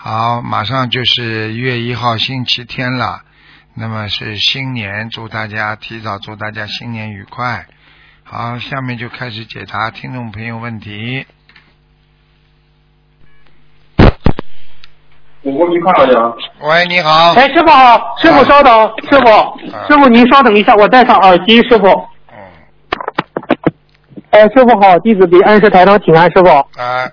好，马上就是一月一号星期天了，那么是新年，祝大家提早祝大家新年愉快。好，下面就开始解答听众朋友问题。我你看了呀？喂，你好。哎，师傅好，师傅稍等，师傅，师傅您稍等一下，我戴上耳机，师傅。嗯，哎，师傅好，弟子给恩师台上请安，师傅。哎，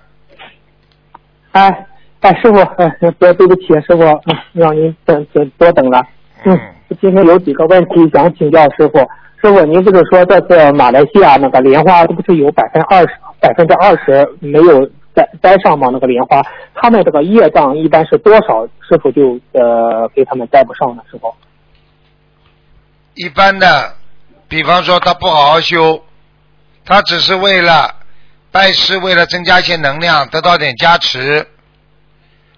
哎，哎，师傅，哎，别对不起，师傅，嗯让您等等多等了。嗯，今天有几个问题想请教师傅。师傅，您不是说这次马来西亚那个莲花，这不是有百分二十百分之二十没有栽栽上吗？那个莲花，他们这个业障一般是多少？师傅就呃给他们栽不上了？师傅。一般的，比方说他不好好修，他只是为了拜师，为了增加一些能量，得到点加持，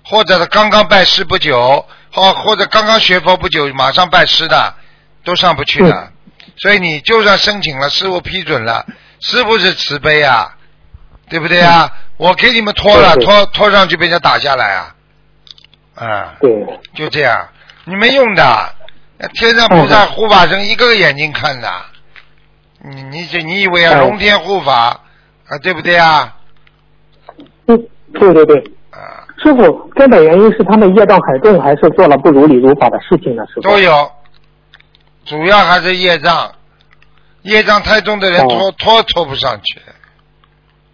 或者是刚刚拜师不久，或或者刚刚学佛不久，马上拜师的，都上不去的。所以你就算申请了，师傅批准了，是不是慈悲啊，对不对啊？我给你们拖了，对对拖拖上去被人家打下来啊，啊。对，就这样，你没用的。天上菩萨护法神一个个眼睛看的，你你这你以为啊，哎龙天护法啊，对不对啊？嗯，对对对。啊，师傅，根本原因是他们业障很重，还是做了不如理如法的事情呢？师傅。都有，主要还是业障，业障太重的人哦拖拖拖不上去。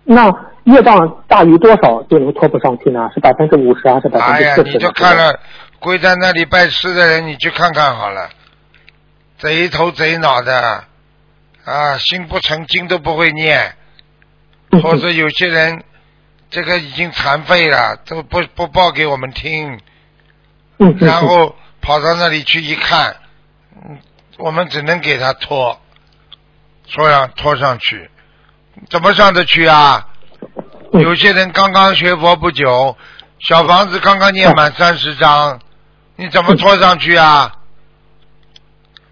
那业障大于多少就能拖不上去呢？是百分之五十还是百分哎呀，之四十？你就看了跪在那里拜师的人，你去看看好了，贼头贼脑的啊，心不诚经都不会念。嗯或者有些人这个已经残废了，都不不报给我们听，然后跑到那里去一看，嗯，我们只能给他拖，拖上拖上去，怎么上得去啊？嗯。有些人刚刚学佛不久，小房子刚刚念满三十章，你怎么拖上去啊？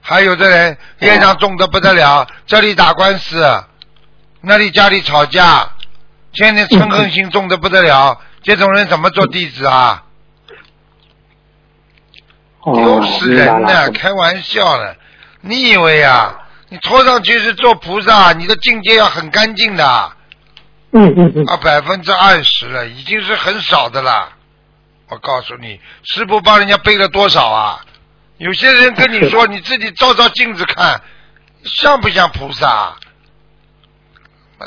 还有的人业障重的不得了，这里打官司，那里家里吵架，天天嗔恨心重的不得了，这种人怎么做弟子啊？哦丢死人呢！了开玩笑呢，你以为啊？你拖上去是做菩萨，你的境界要很干净的嗯，嗯嗯啊，百分之二十了，已经是很少的了。我告诉你，师傅帮人家背了多少啊？有些人跟你说，你自己照照镜子看，像不像菩萨？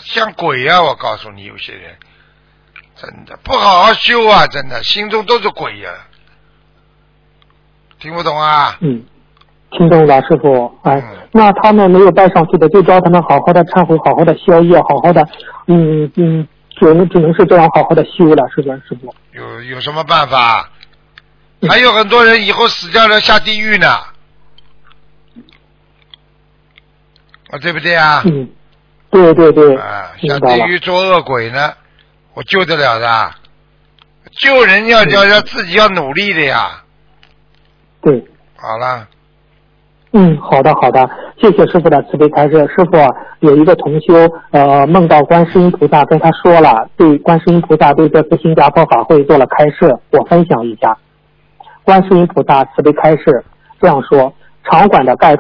像鬼呀、我告诉你，有些人真的不好好修啊，真的心中都是鬼呀、听不懂啊？嗯，听懂了，师傅。哎嗯，那他们没有拜上去的，就教他们好好的忏悔，好好的消业，好好的，嗯嗯，只能只能是这样好好的修了，是吧，师傅？有有什么办法？还有很多人以后死掉了下地狱呢，啊，对不对啊？嗯，对对对，啊，下明白了。地狱做恶鬼呢，我救得了的。救人要要要自己要努力的呀。对，好了，嗯，好的好的，谢谢师傅的慈悲开示。师傅啊有一个同修，呃，梦到观世音菩萨跟他说了，对观世音菩萨对这次新加坡法会做了开示，我分享一下。观世音菩萨慈悲开示这样说：场馆的概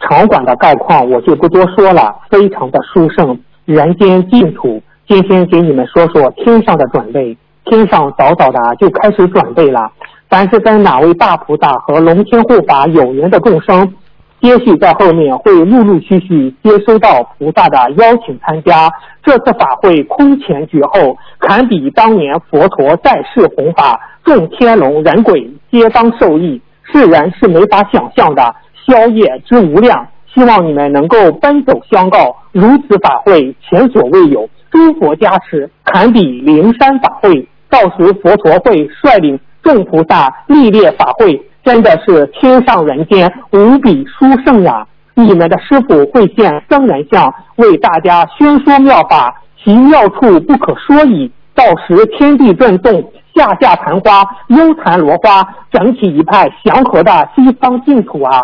场馆的概况我就不多说了，非常的殊胜，人间净土。今天给你们说说天上的准备，天上早早的就开始准备了。凡是跟哪位大菩萨和龙天护法有缘的众生，接续在后面会陆陆续续接收到菩萨的邀请参加。这次法会空前绝后，堪比当年佛陀在世弘法，众天龙人鬼皆当受益，世人是没法想象的，宵夜之无量。希望你们能够奔走相告，如此法会前所未有，诸佛加持，堪比灵山法会。到时佛陀会率领众菩萨历列法会，真的是天上人间，无比殊胜啊！你们的师傅会现僧人相，为大家宣说妙法，其妙处不可说矣。到时天地震动，下下昙花，幽昙罗花，整起一派祥和的西方净土啊！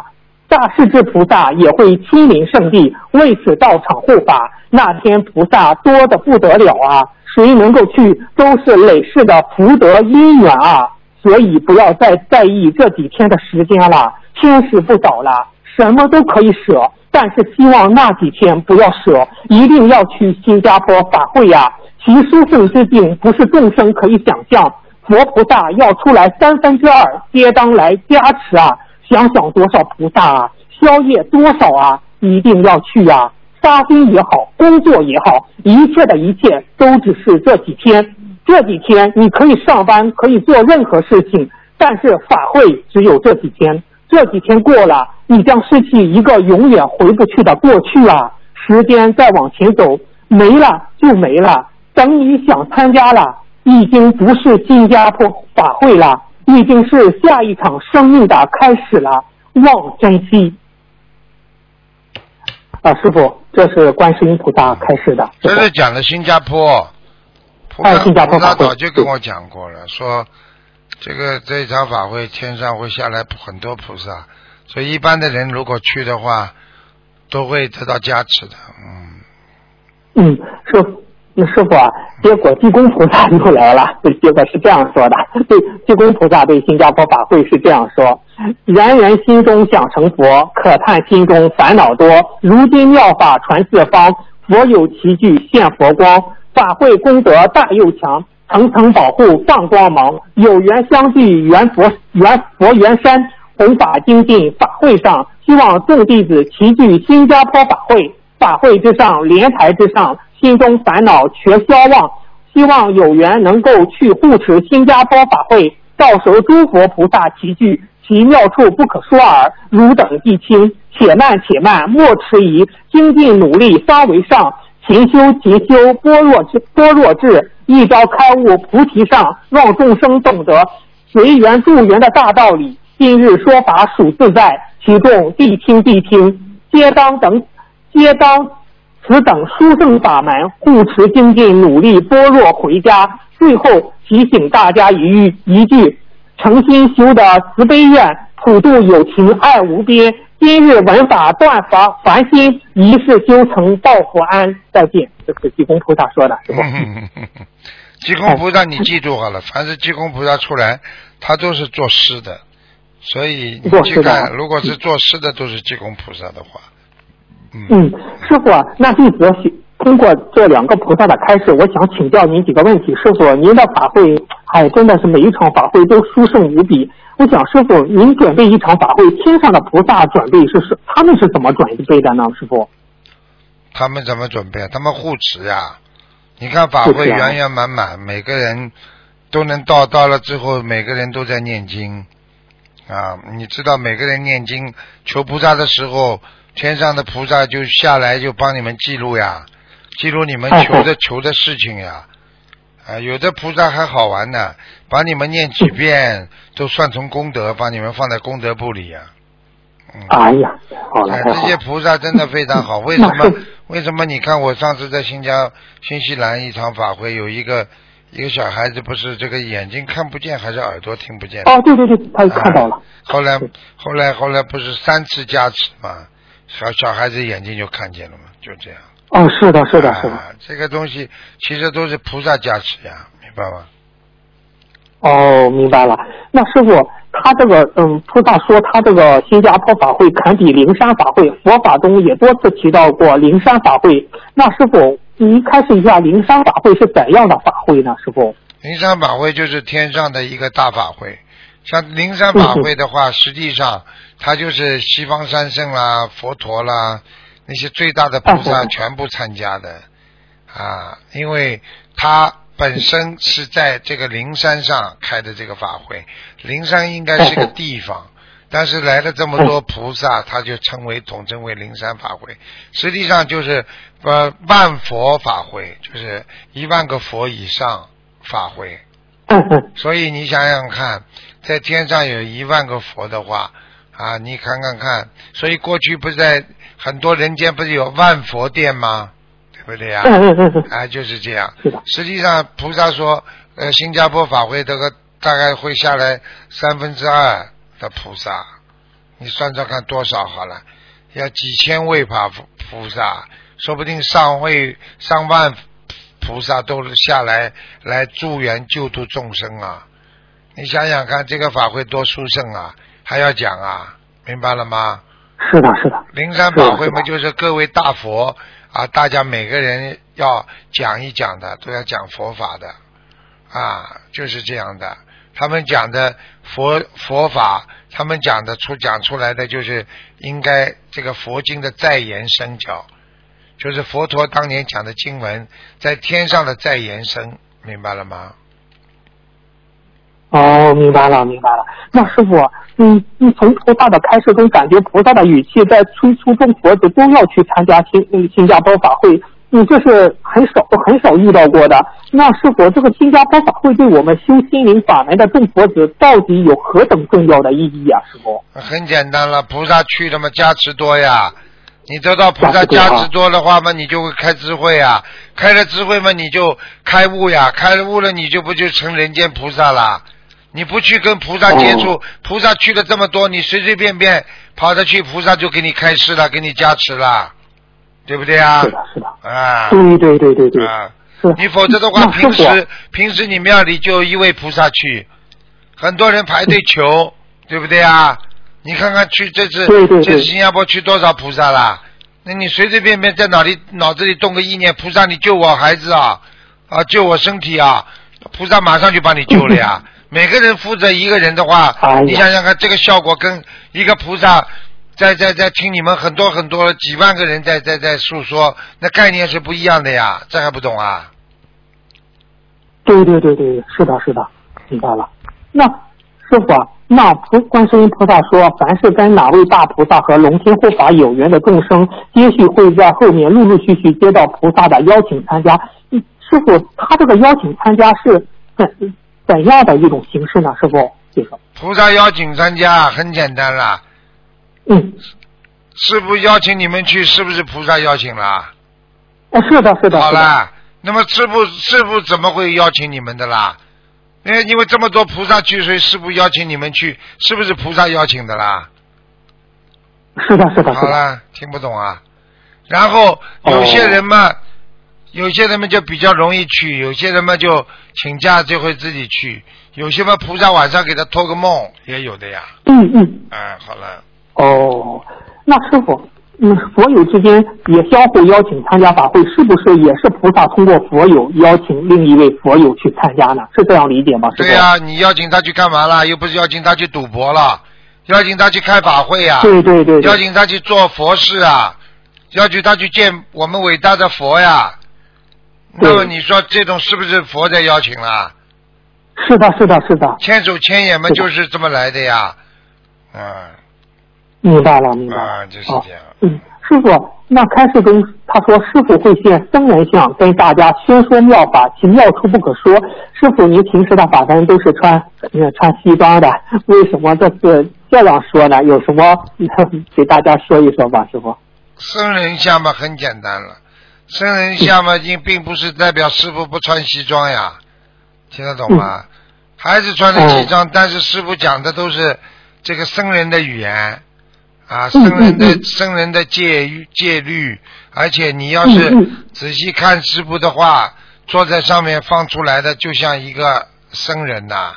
大势至菩萨也会亲临圣地，为此到场护法。那天菩萨多的不得了啊！谁能够去，都是累世的福德因缘啊！所以不要再在意这几天的时间了，天时不早了，什么都可以舍，但是希望那几天不要舍，一定要去新加坡法会呀！其殊胜之境不是众生可以想象，佛菩萨要出来三分之二，接当来加持啊！想想多少菩萨啊，宵夜多少啊，一定要去啊！发心也好，工作也好，一切的一切都只是这几天。这几天你可以上班，可以做任何事情，但是法会只有这几天。这几天过了，你将失去一个永远回不去的过去啊！时间再往前走，没了就没了。等你想参加了，已经不是新加坡法会了，已经是下一场生命的开始了。望珍惜。啊，师傅，这是观世音菩萨开始的。这是讲的新加坡，菩萨哎新加坡菩萨法会早就跟我讲过了，说这个这一场法会天上会下来很多菩萨，所以一般的人如果去的话，都会得到加持的。嗯，嗯，师傅，那师傅啊，结果济公菩萨 又来了。结果是这样说的，对，济公菩萨对新加坡法会是这样说：人人心中想成佛，可叹心中烦恼多。如今妙法传四方，佛有奇具现佛光，法会功德大又强，层层保护放光芒。有缘相聚缘佛缘佛缘山，弘法精进法会上，希望众弟子齐聚新加坡法会。法会之上，莲台之上，心中烦恼全消忘。希望有缘能够去护持新加坡法会，到时候诸佛菩萨齐聚，其妙处不可说耳。汝等弟亲，且慢且慢，莫迟疑，精进努力方为上。勤修勤修，般若智般若智，一朝开悟菩提上，让众生懂得随缘助缘的大道理。今日说法属自在，其众必听必听，皆当等皆当此等殊胜法门，护持精进，努力般若回家。最后提醒大家一句一句：诚心修的慈悲愿，普度有情爱无边。今日闻法断法凡心，一世修成报佛安。再见，这是济公菩萨说的？济公菩萨，你记住好了，凡是济公菩萨出来，他都是作诗的，所以你去看，如果是作诗的都是济公菩萨的话，嗯，嗯，师傅啊，那弟子通过这两个菩萨的开示，我想请教您几个问题。师傅，您的法会，哎，真的是每一场法会都殊胜无比。我想，师傅，您准备一场法会，天上的菩萨准备是是他们是怎么准备的呢？师傅？他们怎么准备？他们护持呀。你看法会圆圆满满，每个人都能到，到了之后每个人都在念经啊。你知道每个人念经求菩萨的时候，天上的菩萨就下来就帮你们记录呀，记录你们哦求的求的事情呀。啊，有的菩萨还好玩呢，把你们念几遍都算成功德，把你们放在功德簿里呀。嗯。哎呀。这些菩萨真的非常好。为什么？为什么？你看我上次在新加新西兰一场法会，有一个一个小孩子，不是这个眼睛看不见，还是耳朵听不见？哦，对对对，他看到了。啊后来后来后来不是三次加持嘛？小小孩子眼睛就看见了嘛，就这样。哦，是的，是的，是的。啊，这个东西其实都是菩萨加持呀，明白吗？哦，明白了。那师傅，他这个嗯，菩萨说他这个新加坡法会堪比灵山法会，佛法中也多次提到过灵山法会。那师傅，您开示一下灵山法会是怎样的法会呢？师傅？灵山法会就是天上的一个大法会，像灵山法会的话，实际上它就是西方三圣啦、佛陀啦那些最大的菩萨嗯全部参加的。啊，因为他本身是在这个灵山上开的这个法会，灵山应该是个地方。但是来了这么多菩萨，他就称为统称为灵山法会，实际上就是呃万佛法会，就是一万个佛以上法会。所以你想想看，在天上有一万个佛的话，啊，你看看看，所以过去不是在很多人间不是有万佛殿吗？对不对呀、嗯嗯嗯嗯，啊，就是这样。是的，实际上，菩萨说，呃，新加坡法会这个大概会下来三分之二的菩萨，你算算看多少好了，要几千位法菩菩萨，说不定上位上万菩萨都下来来助缘救度众生啊！你想想看，这个法会多殊胜啊，还要讲啊，明白了吗？是的，是的，灵山法会嘛，就是各位大佛啊，大家每个人要讲一讲的，都要讲佛法的啊，就是这样的。他们讲的佛佛法，他们讲的出讲出来的就是应该这个佛经的再延伸教，就是佛陀当年讲的经文在天上的再延伸，明白了吗？哦，明白了，明白了。那师傅，你，你从菩萨的开示中感觉菩萨的语气在催促众佛子都要去参加新嗯新加坡法会，你，这是很少很少遇到过的。那师傅，这个新加坡法会对我们修心灵法门的众佛子到底有何等重要的意义啊？师傅？很简单了，菩萨去了嘛，加持多呀。你得到菩萨加持多的话嘛，你就会开智慧呀。开了智慧嘛，你就开悟呀。开了悟了，你就不就成人间菩萨啦？你不去跟菩萨接触，哦菩萨去了这么多，你随随便便跑着去，菩萨就给你开示了，给你加持了，对不对啊是？的，是的，啊对对对对对，啊！你否则的话，平时平时你庙里就一位菩萨去，很多人排队求，对不对啊？你看看去这次这次新加坡去多少菩萨啦？那你随随便便在脑里脑子里动个意念，菩萨你救我孩子啊啊救我身体啊，菩萨马上就把你救了呀。每个人负责一个人的话，哎你想想看，这个效果跟一个菩萨在在在听你们很多很多几万个人在在在诉说，那概念是不一样的呀，这还不懂啊？对对对对，是的，是的，明白了。那师傅啊，那菩观世音菩萨说，凡是跟哪位大菩萨和龙天护法有缘的众生，接续会在后面陆陆续续接到菩萨的邀请参加。嗯师傅，他这个邀请参加是怎怎样的一种形式呢？师傅。菩萨邀请参加很简单啦，嗯，师傅邀请你们去，是不是菩萨邀请啦？啊是的，是的，好啦，那么师傅师傅怎么会邀请你们的啦？因为因为这么多菩萨去，所以师傅邀请你们去，是不是菩萨邀请的啦？是的，是的，是的。好啦，听不懂啊。然后有些人嘛，有些人们就比较容易去，有些人们就请假就会自己去，有些嘛菩萨晚上给他托个梦也有的呀。嗯嗯。啊，好了，哦，那师傅，嗯，佛友之间也相互邀请参加法会，是不是也是菩萨通过佛友邀请另一位佛友去参加呢？是这样理解吗？对呀、你邀请他去干嘛啦？又不是邀请他去赌博了，邀请他去开法会呀、对对对对，邀请他去做佛事啊，邀请他去见我们伟大的佛呀。对那么你说这种是不是佛在邀请啦？是的，是的，是的，千手千眼嘛，就是这么来的呀。嗯，明白了，明白了。啊，就是这样。嗯，师傅，那开示中他说师傅会现僧人相，跟大家宣说妙法，其妙处不可说。师傅，您平时的法门都是穿呃穿西装的，为什么这次这样说呢？有什么 给大家说一说吧，师傅。僧人相嘛，很简单了。僧人下嘛，经并不是代表师傅不穿西装呀，听得懂吗？还是穿的西装，但是师傅讲的都是这个僧人的语言啊，僧人的僧人的戒戒律，而且你要是仔细看师傅的话，坐在上面放出来的就像一个僧人呐、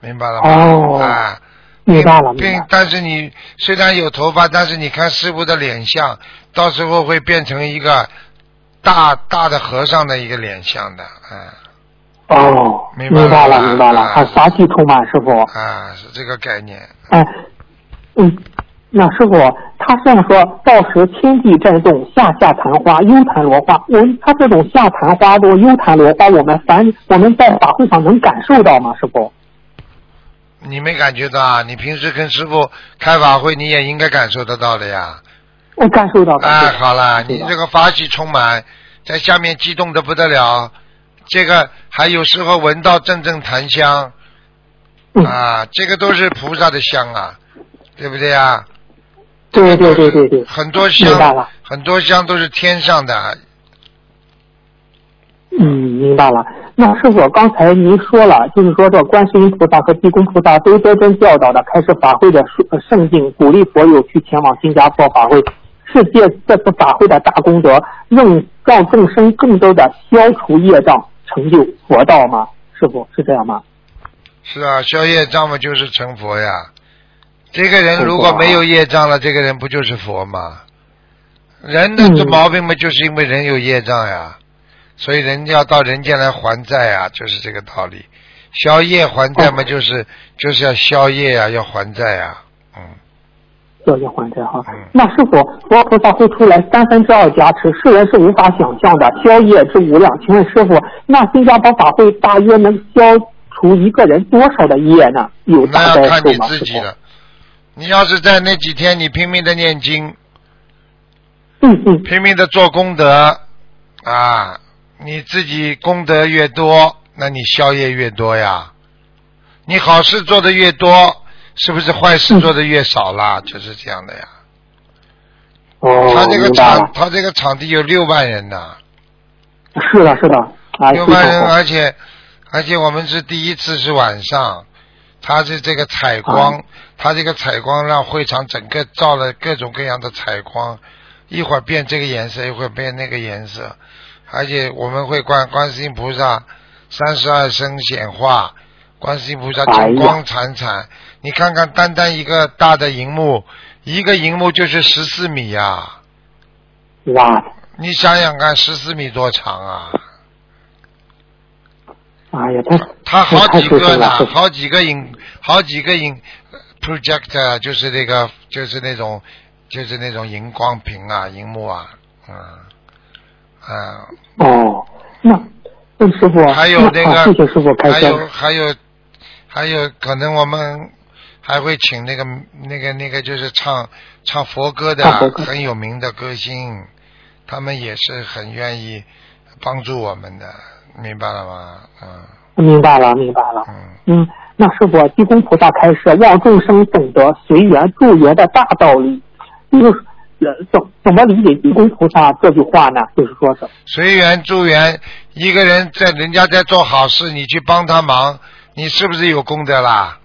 明白了吗？哦啊。明白了，并。但是你虽然有头发，但是你看师傅的脸相，到时候会变成一个大大的和尚的一个脸相的，嗯哦，明白了明白了，他杀气充满，师傅。啊，是这个概念。哎，嗯，那师傅他这样说，到时天地震动，下下昙花，幽昙罗花。我们他这种下昙花多、幽昙罗花，我们凡我们在法会上能感受到吗？师傅？你没感觉到啊？你平时跟师傅开法会，你也应该感受得到的呀。我感受到，哎，好了，你这个法喜充满，在下面激动的不得了。这个还有时候闻到阵阵檀香嗯，啊，这个都是菩萨的香啊，对不对啊？对对对对对，很多香，很多香都是天上的，嗯，明白了。那师傅，刚才您说了，就是说这观世音菩萨和地宫菩萨都谆谆教导的开始法会的圣圣境，鼓励佛友去前往新加坡法会，世界这次法会的大功德，让让众生更多的消除业障，成就佛道吗？师傅是这样吗？是啊，消业障嘛就是成佛呀。这个人如果没有业障了，这个人不就是佛吗？人的这毛病嘛，就是因为人有业障呀，所以人要到人间来还债呀，就是这个道理。消业还债嘛，就是就是要消业呀，要还债呀，嗯。消业还债哈嗯。那师傅，佛菩萨会出来三分之二加持，世人是无法想象的，消业之无量。请问师傅，那新加坡法会大约能消除一个人多少的业呢？有大那？要看你自？己了。你要是在那几天你拼命的念经，嗯嗯，拼命的做功德啊，你自己功德越多，那你消业越多呀。你好事做的越多，是不是坏事做的越少啦？就是这样的呀。哦，他这个场，他这个场地有六万人呢，是的，是的，六万人，而且而且我们是第一次是晚上，他是这个采光，啊。他这个采光让会场整个照了各种各样的采光，一会儿变这个颜色，一会儿变那个颜色，而且我们会观观世音菩萨三十二生显化，观世音菩萨金光灿灿，你看看单单一个大的荧幕，一个荧幕就是十四米呀、哇，你想想看，十四米多长啊！哎呀，他他好几个呢，好几个影，好几个影 projector，就是那个，就是那种，就是那种荧光屏啊，荧幕啊，嗯，啊，哦，那那师傅，还有那个谢谢师傅开还。有还有还有，可能我们还会请那个那个那个，就是唱唱佛歌的很有名的歌星，他们也是很愿意帮助我们的，明白了吗？嗯明白了，明白了。嗯。嗯，那师傅，地宫菩萨开示，让众生懂得随缘助缘的大道理，就是呃怎怎么理解地宫菩萨这句话呢？就是说是，随缘助缘，一个人在人家在做好事，你去帮他忙，你是不是有功德啦？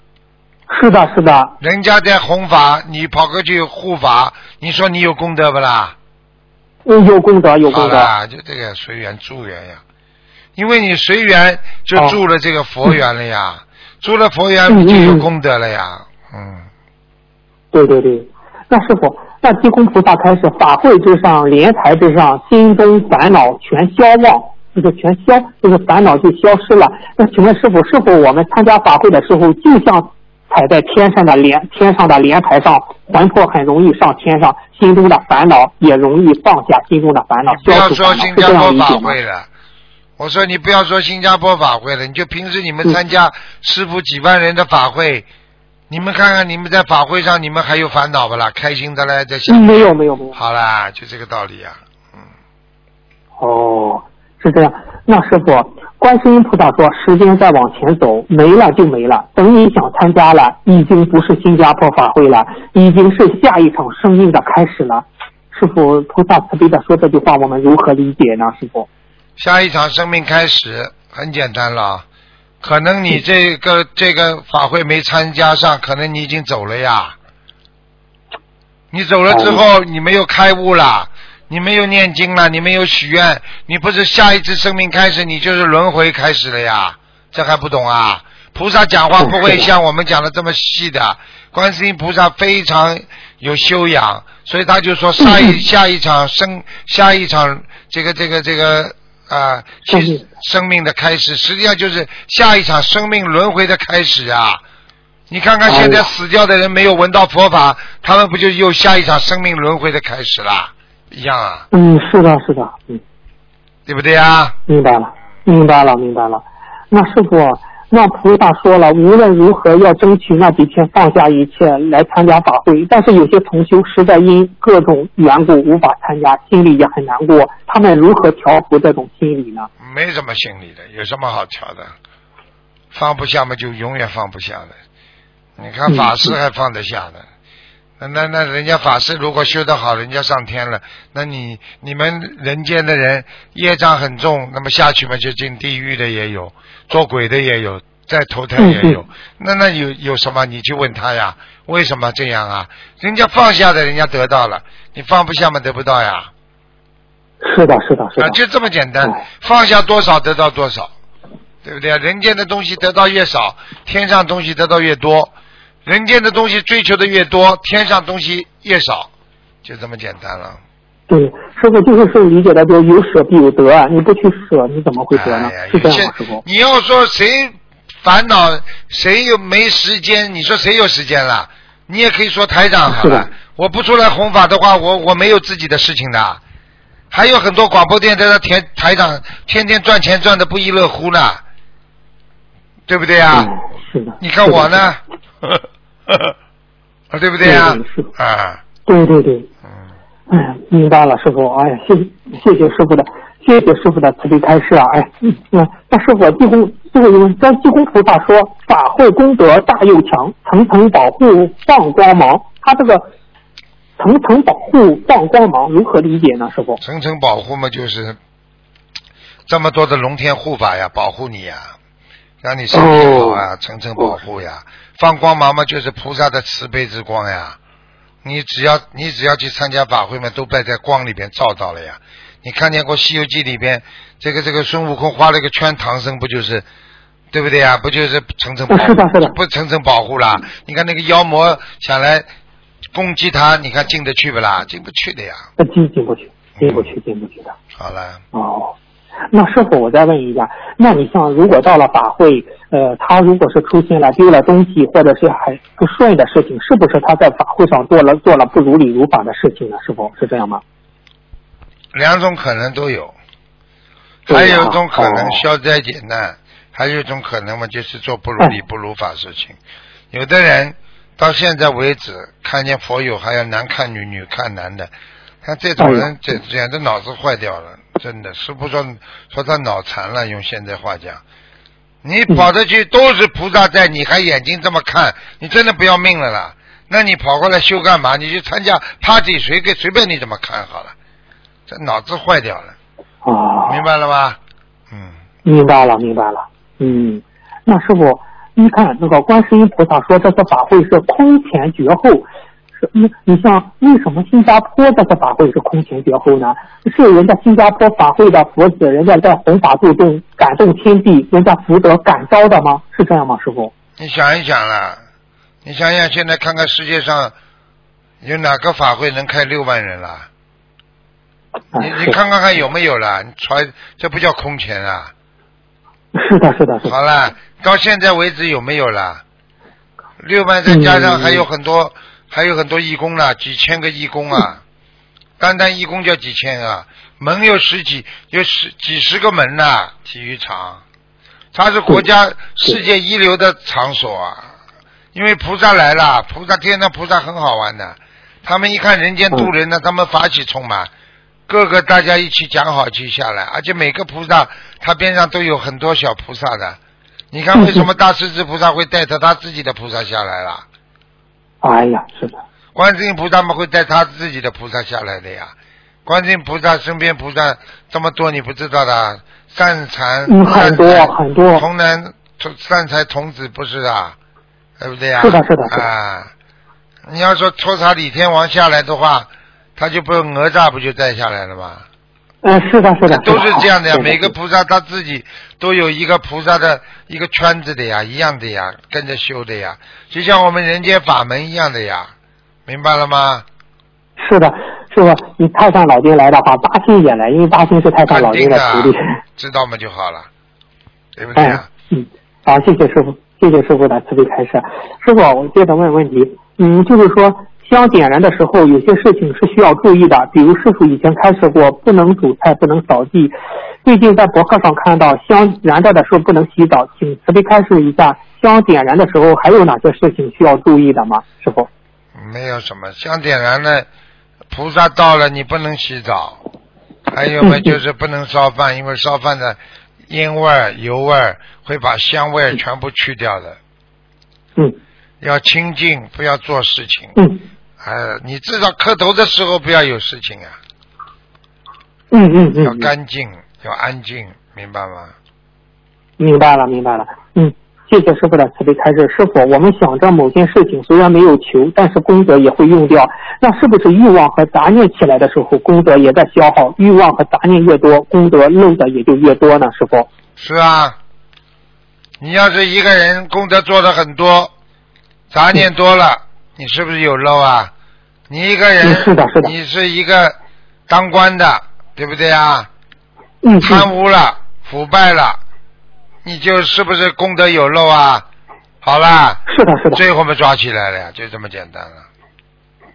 是的，是的，人家在弘法，你跑过去护法，你说你有功德不啦？嗯，有功德，有功德。啦，就这个随缘助缘呀，因为你随缘就哦助了这个佛缘了呀，助了佛缘嗯你就有功德了呀，嗯，对对对，那师傅，那地空菩萨开始，法会之上，莲台之上，心中烦恼全消忘，就是全消，就是烦恼就消失了。那请问师傅，是否我们参加法会的时候，就像踩在天上的莲天上的莲台上，魂魄很容易上天上，心中的烦恼也容易放下心中的烦恼，不要说新加坡法？会了，我说你不要说新加坡法会了，你就平时你们嗯参加师傅几万人的法会，你们看看你们在法会上你们还有烦恼不啦？开心的嘞，在想。嗯，没有没有没有。好啦，就这个道理啊、嗯，哦，是这样。那师傅，观世音菩萨说，时间在往前走，没了就没了。等你想参加了，已经不是新加坡法会了，已经是下一场生命的开始了。师傅，菩萨慈悲的说这句话，我们如何理解呢？师傅？下一场生命开始很简单了，可能你这个这个法会没参加上，可能你已经走了呀。你走了之后，你没有开悟了，你没有念经了，你没有许愿，你不是下一次生命开始，你就是轮回开始了呀？这还不懂啊？菩萨讲话不会像我们讲的这么细的，观世音菩萨非常有修养，所以他就说下一下一场生下一场这个这个这个啊，其实生命生命的开始，实际上就是下一场生命轮回的开始啊！你看看现在死掉的人没有闻到佛法，他们不就又下一场生命轮回的开始啦？一样啊，嗯，是的，是的，嗯，对不对啊？明白了，明白了，明白了。那师傅，那菩萨说了，无论如何要争取那几天放下一切来参加法会。但是有些同修实在因各种缘故无法参加，心里也很难过。他们如何调服这种心理呢？没什么心理的，有什么好调的？放不下嘛，就永远放不下的。你看法师还放得下的，那那那人家法师如果修得好，人家上天了，那你你们人间的人业障很重，那么下去嘛就进地狱的也有，做鬼的也有，再投胎也有。那那有有什么？你去问他呀，为什么这样啊？人家放下的，人家得到了，你放不下嘛，得不到呀。是的，是的，是的。啊，就这么简单，放下多少得到多少，对不对啊？人间的东西得到越少，天上东西得到越多。人间的东西追求的越多，天上东西越少，就这么简单了。对，师傅就是说理解的就有舍必有得啊！你不去舍，你怎么会得呢？是这样，师傅。你要说谁烦恼，谁又没时间？你说谁有时间了？你也可以说台长好了。我不出来弘法的话，我我没有自己的事情的。还有很多广播电台的台台长，天天赚钱赚的不亦乐乎呢，对不对啊？是的。你看我呢？啊，对不对呀？啊，对对对，嗯，哎，明白了，师傅，哎呀，谢谢谢谢师傅的，谢谢师傅的慈悲开示啊，哎，嗯，那师傅，济公，最后一问，在济公菩萨说法会功德大又强，层层保护放光芒，他这个层层保护放光芒如何理解呢？师傅？层层保护嘛，就是这么多的龙天护法呀，保护你呀，让你身体好啊，层层保护呀。放光芒嘛，就是菩萨的慈悲之光呀。你只要你只要去参加法会嘛，都被在光里边照到了呀。你看见过《西游记》里边这个这个孙悟空画了一个圈，唐僧不就是对不对呀？不就是层层保护？不层层保护啦？你看那个妖魔想来攻击他，你看进得去不啦？进不去的呀。进进不去，进不去，进不去的。好了。哦。那师傅，我再问一下，那你像如果到了法会，呃，他如果是出现了丢了东西，或者是还不顺的事情，是不是他在法会上做了做了不如理如法的事情呢？是否是这样吗？两种可能都有，还有一种可能消灾解难，还有一种可能嘛，就是做不如理不如法事情。有的人到现在为止，看见佛友还要男看女，女看男的，像这种人，简简直脑子坏掉了。真的，是不说说他脑残了，用现在话讲，你跑着去都是菩萨在，你还眼睛这么看，你真的不要命了啦？那你跑过来修干嘛？你去参加 party，随给随便你怎么看好了，这脑子坏掉了。啊，明白了吗？嗯，明白了，明白了。嗯，那师傅，你看那个观世音菩萨说这次法会是空前绝后。你你像为什么新加坡这个法会是空前绝后呢？是人家新加坡法会的佛子，人家在弘法度众，感动天地，人家福德感召的吗？是这样吗，师傅？你想一想啦，你想想现在看看世界上有哪个法会能开六万人啦？你你看看看有没有了？你传这不叫空前啊？是的，是的，是的。好了，到现在为止有没有了？六万再加上还有很多。还有很多义工呢，几千个义工啊，单单义工就几千啊，门有十几，有十几十个门呐，体育场，它是国家世界一流的场所啊。因为菩萨来了，菩萨天上菩萨很好玩的，他们一看人间渡人呢，他们法喜充满，各个大家一起讲好去下来，而且每个菩萨他边上都有很多小菩萨的，你看为什么大势至菩萨会带着他自己的菩萨下来了？哎呀，是的，观世音菩萨嘛会带他自己的菩萨下来的呀。观世音菩萨身边菩萨这么多，你不知道的？善财，很多很多，童男善财童子不是啊，对不对呀？是的，是的，啊。你要说抽查李天王下来的话，他就不哪吒不就带下来了吗？嗯，是的，是的，都是这样的呀。每个菩萨他自己都有一个菩萨的一个圈子的呀，一样的呀，跟着修的呀，就像我们人间法门一样的呀，明白了吗？是的，师傅，你太上老君来的话，八星也来，因为八星是太上老君的徒弟。知道吗？就好了，对不对？嗯，好，谢谢师傅，谢谢师傅的慈悲开示。师傅，我接着问问题，嗯，就是说。香点燃的时候，有些事情是需要注意的，比如师傅以前开示过，不能煮菜，不能扫地。最近在博客上看到香燃着的时候不能洗澡，请慈悲开示一下，香点燃的时候还有哪些事情需要注意的吗？师傅？没有什么，香点燃了，菩萨到了你不能洗澡，还有嘛嗯嗯就是不能烧饭，因为烧饭的烟味儿、油味儿会把香味儿全部去掉的。嗯要清净，不要做事情。嗯哎，你至少磕头的时候不要有事情啊，嗯嗯嗯，要干净，要安静，明白吗？明白了，明白了。嗯，谢谢师傅的慈悲开示。师傅，我们想着某件事情虽然没有求，但是功德也会用掉，那是不是欲望和杂念起来的时候，功德也在消耗？欲望和杂念越多，功德漏的也就越多呢？师傅？是啊，你要是一个人功德做的很多，杂念多了，你是不是有漏啊？你一个人，嗯是的是的你是一个当官的，对不对啊？嗯贪污了，腐败了，你就是不是功德有漏啊？好啦，是的，是的。最后被抓起来了呀，就这么简单了。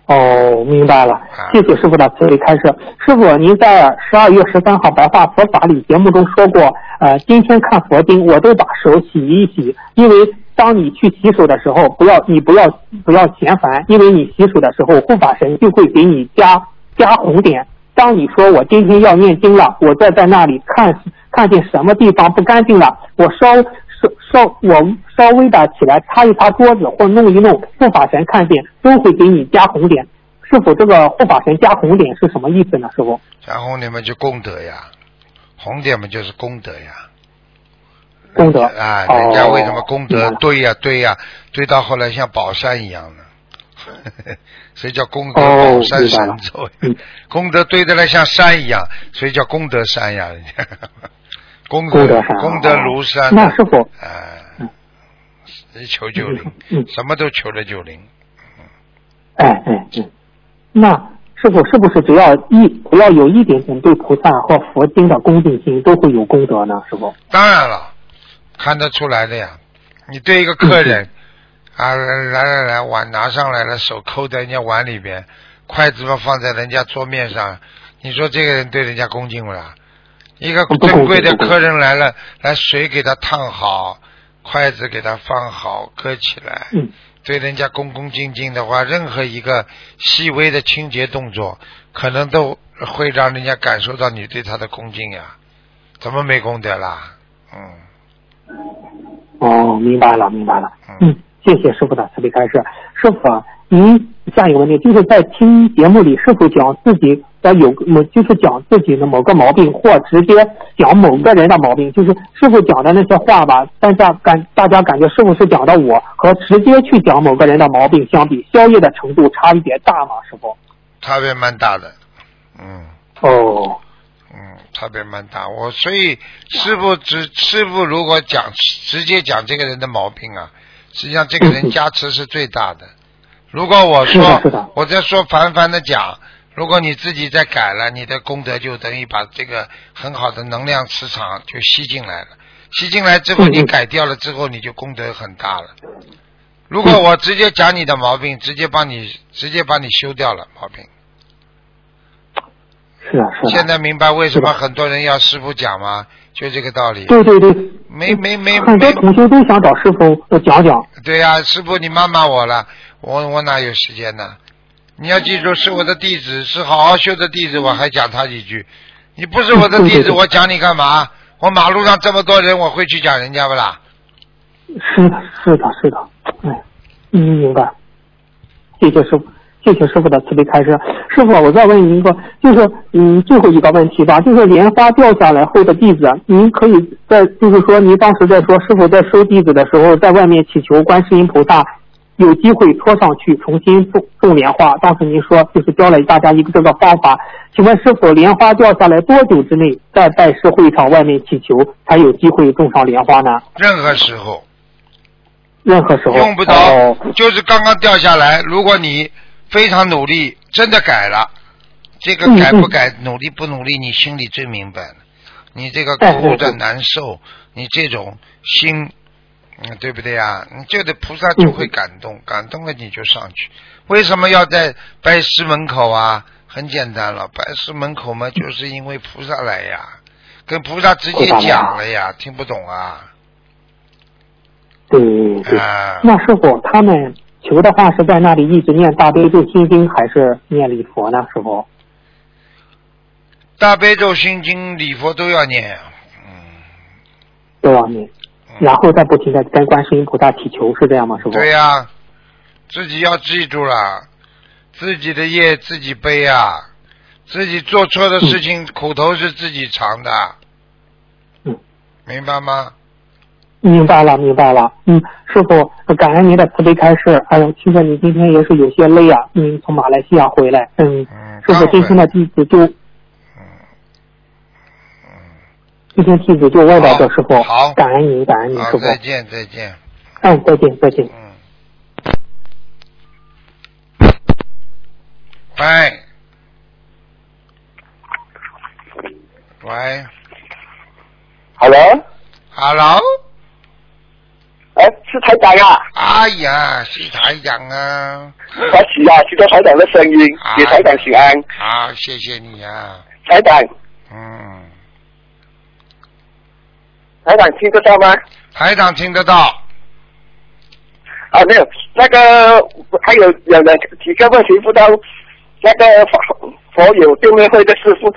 哦，明白了啊，谢谢师傅的慈悲开示。师傅，您在十二月十三号白话佛法里节目中说过，呃，今天看佛经，我都把手洗一洗，因为当你去洗手的时候，不要你不要不要嫌烦，因为你洗手的时候，护法神就会给你加加红点。当你说我今天要念经了，我再在那里看看见什么地方不干净了，我稍稍稍我稍微的起来擦一擦桌子或弄一弄，护法神看见都会给你加红点。是否，这个护法神加红点是什么意思呢？师傅？加红点嘛就功德呀，红点嘛就是功德呀。功德啊，哦人家为什么功德堆呀堆呀堆到后来像宝山一样呢？所以叫功德哦宝山明白了神咒嗯，功德堆得来像山一样，所以叫功德山呀，功功德山功德如山。那师傅啊嗯，一求就灵嗯，什么都求了就灵。哎哎嗯，那师傅是不是只要一只要有一点点对菩萨和佛经的恭敬心，都会有功德呢？师傅？当然了，看得出来的呀。你对一个客人 啊，来来来，碗拿上来了，手扣在人家碗里边，筷子嘛放在人家桌面上，你说这个人对人家恭敬不啦？一个不恭敬珍贵的客人来了，来水给他烫好，筷子给他放好，搁起来，嗯对人家恭恭敬敬的话，任何一个细微的清洁动作，可能都会让人家感受到你对他的恭敬呀。怎么没功德啦？嗯。哦，明白了，明白了。嗯嗯，谢谢师傅的慈悲开示。师傅啊，您下一个问题就是在听节目里，是否讲自己的有某，就是讲自己的某个毛病，或直接讲某个人的毛病，就是师傅讲的那些话吧，大家感大家感觉师傅是讲的我和直接去讲某个人的毛病相比，消业的程度差一点大吗？师傅？差别蛮大的，嗯哦，嗯，差别蛮大。我所以师傅只师傅如果讲直接讲这个人的毛病啊，实际上这个人加持是最大的。如果我说我在说凡凡的讲，如果你自己再改了，你的功德就等于把这个很好的能量磁场就吸进来了。吸进来之后，你改掉了之后，你就功德很大了。如果我直接讲你的毛病，直接帮你直接帮你修掉了毛病。是啊，是啊。现在明白为什么很多人要师傅讲吗？就这个道理。对对对，没没没很多没，同修都想找师傅呃讲讲。对呀、师傅你骂骂我了，我我哪有时间呢？你要记住，是我的弟子，是好好修的弟子，我还讲他几句。你不是我的弟子，我讲你干嘛？我马路上这么多人，我会去讲人家不啦？是的，是的，是的，哎，嗯，明白。谢谢师傅，谢谢师傅的慈悲开示。师傅，我再问您一个，就是嗯，最后一个问题吧，就是莲花掉下来后的弟子，您可以在，就是说您当时在说，师傅在收弟子的时候，在外面祈求观世音菩萨有机会拖上去重新种种莲花。当时您说就是教了大家一个这个方法，请问师傅，莲花掉下来多久之内，在拜师会场外面祈求才有机会种上莲花呢？任何时候任何时候用不着，哦就是刚刚掉下来。如果你非常努力，真的改了，这个改不改，努力不努力，你心里最明白了。你这个哎哭着哎哎难受，你这种心，嗯，对不对呀？你就得菩萨就会感动，感动了你就上去。为什么要在拜师门口啊？很简单了，拜师门口嘛，就是因为菩萨来呀。跟菩萨直接讲了呀，听不懂啊。对对那师傅他们求的话是在那里一直念大悲咒心经，还是念礼佛呢？师傅？大悲咒、心经、礼佛都要念，嗯，都要念，嗯然后再不停的跟观世音菩萨祈求，是这样吗？师傅？对呀、自己要记住了，自己的业自己背啊，自己做错的事情，苦头是自己尝的，嗯，明白吗？明白了，明白了。嗯，师傅，感恩您的慈悲开示。哎呦，听说你今天也是有些累啊，嗯从马来西亚回来。嗯，嗯，师傅，今天的弟子就嗯嗯，今天弟子就问到这，师傅。好感恩您，感恩您，好，师傅。再见，再见，嗯，再见，再见。嗯。喂，喂 Hello，，Hello，哎，是台长啊，哎呀，是台长啊，我喜啊，听到台长的声音，给台长请安。好，谢谢你啊，台长，嗯，台长听得到吗？台长听得到，啊，没有，那个还有有人几个问题不知道，那个佛佛友对面会的师傅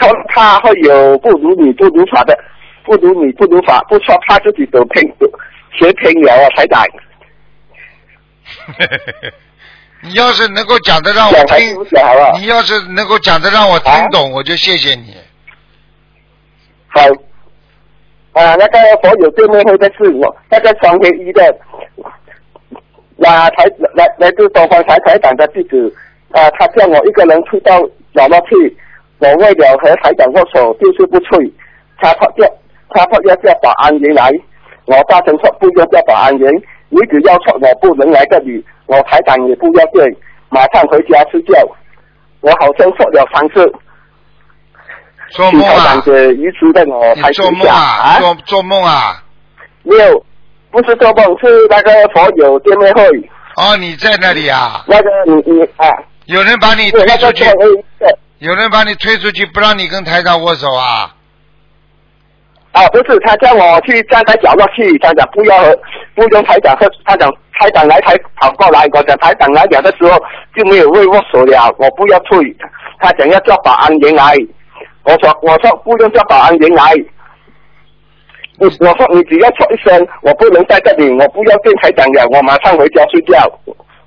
说他会有不如你不如法的，不如你不如法，不说他自己都偏学偏了啊，台长。你要是能够讲的让我听？你要是能够讲的让我听懂，我就谢谢你。好，啊，那个佛友对面会的是我那个双黑一的，那台来来自东方台台长的弟子，啊，他叫我一个人去到角落去，我为了和台长握手，就是不去，他怕叫他怕要叫保安员来，我大声说不要叫保安员，你只要说我不能来这里，我台长也不要对，马上回家睡觉，我好像说了三次。做梦啊！的遗嘱让我你做梦啊！啊！做做梦啊！没有，不是做梦，是那个佛友见面会，哦，你在那里啊？那个你你啊，有人把你推出去，有人把你推出去，不让你跟台长握手啊？啊，不是他叫我去站在角落去，他讲不要不用台长和台长台长来台跑过来，我讲台长来了的时候就没有为握手了，我不要退，他讲要叫保安员来，我说我说不用叫保安员来。你我说你只要说一声，我不能在这里，我不要见台长了，我马上回家睡觉。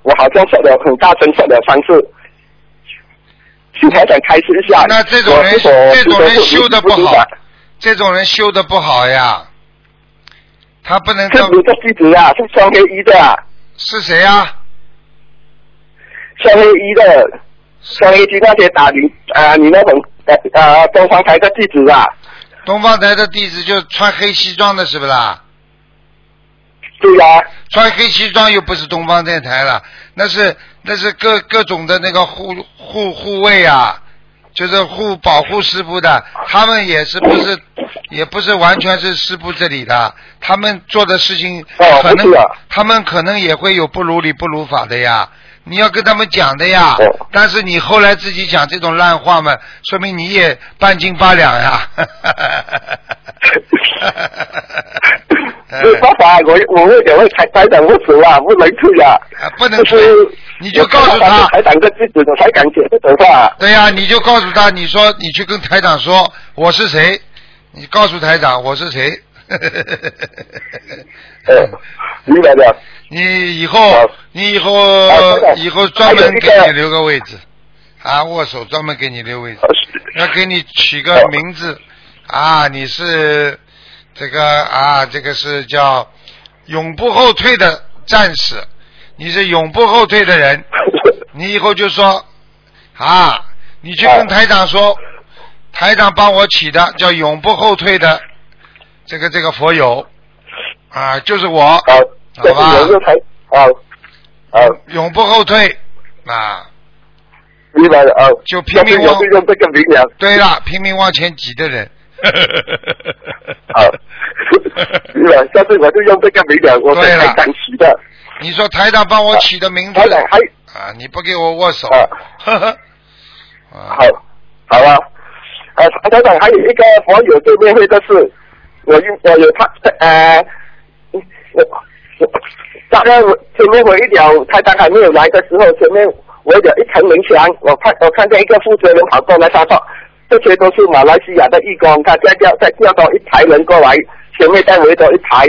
我好像说了很大声说了三次，去台长开示一下。那这种人我这种人修的不好，这种人修的不好呀。他不能够是你的弟子啊，是双黑一的啊，是谁啊？双黑一的，双黑一那些打你啊、你那种呃呃东方台的弟子啊，东方台的弟子就穿黑西装的是不啦？对呀、穿黑西装又不是东方电台了，那是那是各各种的那个护护护卫啊，就是护保护师傅的，他们也是不是也不是完全是师傅这里的，他们做的事情哦可能、他们可能也会有不如理不如法的呀。你要跟他们讲的呀，哦但是你后来自己讲这种烂话嘛，说明你也半斤八两呀。没办法，我我为了为台台长握手啊，不能退啊，啊，不能去，你就告诉他，台长的地址，我才敢讲这种话。对呀、你就告诉他，你说你去跟台长说我是谁，你告诉台长我是谁。呃，明白了。你以后你以后以后专门给你留个位置，啊，握手专门给你留位置，要给你取个名字。啊，你是这个啊，这个是叫永不后退的战士，你是永不后退的人，你以后就说啊，你去跟台长说，台长帮我起的叫永不后退的这个这个佛友。啊，就是我，好，吧。有个台，好，好，永不后退。啊，明白了啊。就拼命往。对了，拼命往前挤的人。好，明白。下次我就用这个名了，我是对了台长起的。你说台长帮我起的名字台长还啊，你不给我握手，啊呵呵，啊好，好了。呃，台长还有一个网友见面会的事，我有我有他呃，我我大概前面我一了，台长还没有来的时候，前面我有一层门墙，我看我看见一个负责人跑过来，他说这些都是马来西亚的义工，他再叫再叫到一排人过来，前面再围着一排。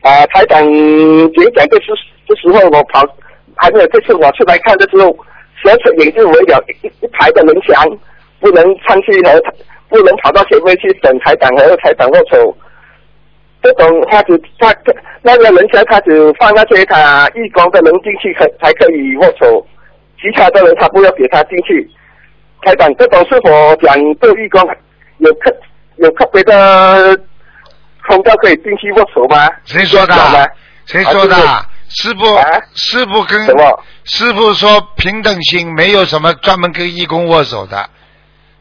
啊、台长演讲的时这时候，我跑还没有这次我出来看的时候，小扯眼就围了一一排的门墙，不能上去和不能跑到前面去等台长和台长握手。这种他只他那个人墙他只放那些他义工的人进去可才可以握手，其他的人他不要给他进去。台长，这种是否讲对义工有特有特别的通道可以进去握手吗？谁说的？？谁说的啊？师傅啊，师傅跟师傅说平等心，没有什么专门跟义工握手的，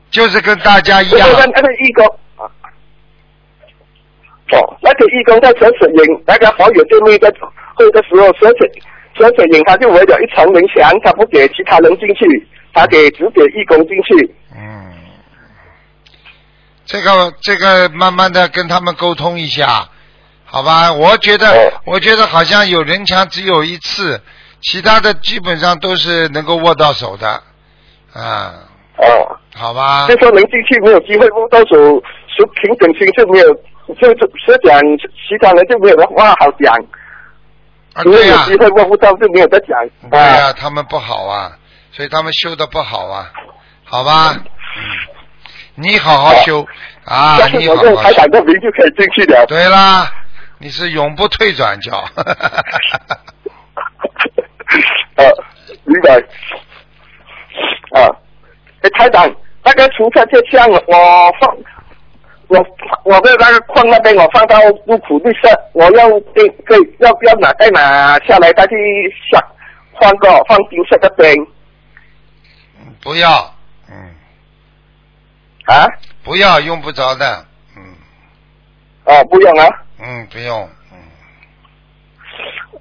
就是跟大家一样那个义工，哦，那个义工在潜水营那个好友见面在会的时候，潜水潜水营他就围了一层围墙，他不给其他人进去，他给只给义工进去。嗯，这个这个慢慢的跟他们沟通一下，好吧？我觉得、哦。我觉得好像有人墙只有一次，其他的基本上都是能够握到手的，啊，哦，好吧？就说能进去没有机会握到手，是平等心就没有，就是是讲其他人就没有话好讲，啊，对呀、有机会握不到就没有得讲。对呀、啊，他们不好啊，所以他们修的不好啊，好吧？嗯，你好好修啊，你好好修我用台长。的名就可以进去了。对啦，你是永不退转叫。呃，明白。啊，哎，台长，那个除车就像我放，我我的那个框那边我放到入库绿色，我要对可以要不要拿再拿下来再去下换个放金色的边不要，嗯，啊？不要，用不着的，嗯。啊，不用啊。嗯，不用，嗯，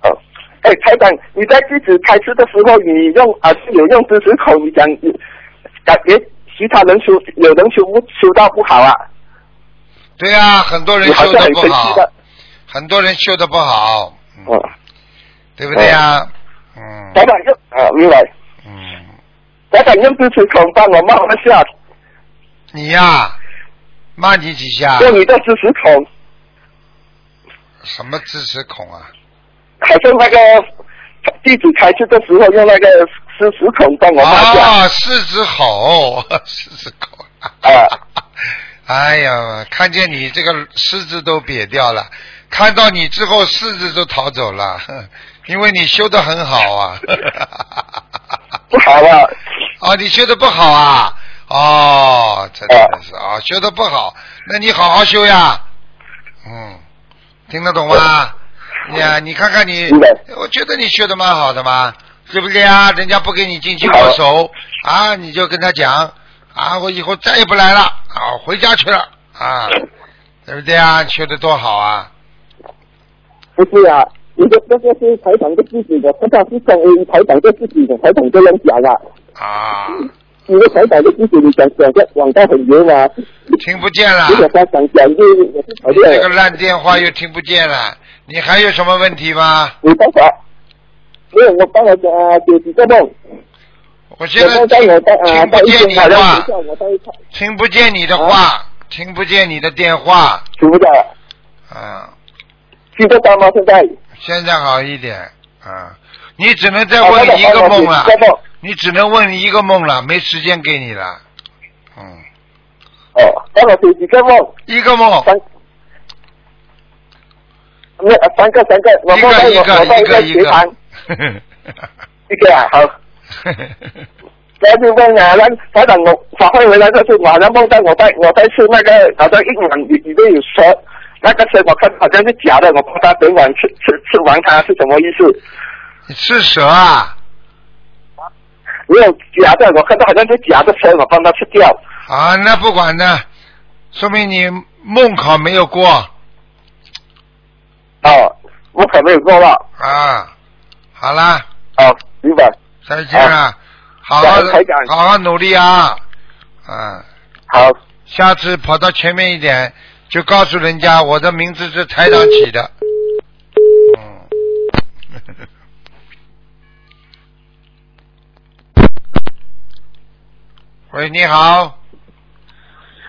哦，哎，台长，你在弟子开车的时候，你用啊是有用知识口，你讲你感觉其他人修有人修不修到不好啊？对啊、很多人修的不好。的，。很多人修的不好，嗯，哦，对不对呀、嗯。台长就啊，明白。嗯，台长用支持口帮我骂一下，你呀、骂你几下？用你的支持孔，什么支持孔啊？好像那个弟子开示的时候用那个支持孔帮我骂下。啊，狮子吼，狮子口。啊哎呀，看见你这个狮子都瘪掉了，看到你之后狮子都逃走了，哼 因为你修的很好啊。不好啊，哦，你修的不好啊？哦，这真的是啊、修的不好，那你好好修呀。嗯，听得懂吗？呀，你看看你，我觉得你修的蛮好的嘛，对不对啊？人家不给你进去握手啊，你就跟他讲啊，我以后再也不来了啊，回家去了啊，对不对啊？修的多好啊！不是啊，你的这个是台长的自己的，他是中 A 台长的自己的，台长这样讲啊。啊，你的台长的自己，你讲讲个广告很牛啊？听不见了如，果他想讲就我是讨你这个，烂电话又听不见了，你还有什么问题吗？没办法。没有，我帮我讲啊，解几个梦。我现在听在一不见你天好像话听不见你的话，听不见你的电话，听不到，啊，听得到吗？现在？现在好一点，啊，你只能再问一个梦了。你只能问一个梦了，没时间给你了，嗯，哦，帮我解几个梦，一个梦，三，没有三个三个，我一梦到我个一个我在个一个一个。一个 啊，好。然后就问啊，那台长我发挥回来的时候，晚上梦到我在我在吃那个好像一碗里里面有蛇，那个蛇我看好像是假的，我帮他整晚吃吃吃完它是什么意思？你吃蛇啊？没有假的，我看到好像是假的蛇，我帮他吃掉。啊，那不管的，说明你梦考没有过哦，我考没有过了。啊。好啦，哦，明白。再见啊，好好好好努力啊，啊，好，下次跑到前面一点，就告诉人家我的名字是台长起的。嗯。喂，你好。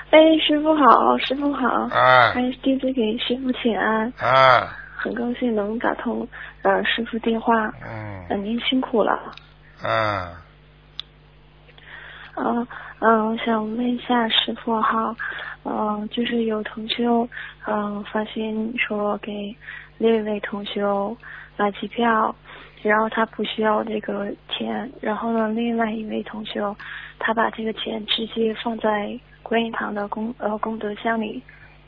哎，师傅好，师傅好。啊还是弟子给师傅请安，啊，很高兴能打通呃师傅电话，嗯呃您辛苦了。嗯，嗯嗯，我想问一下师傅哈，嗯、就是有同学嗯、发信说给另一位同学买机票，然后他不需要这个钱，然后呢，另外一位同学他把这个钱直接放在观音堂的功呃功德箱里，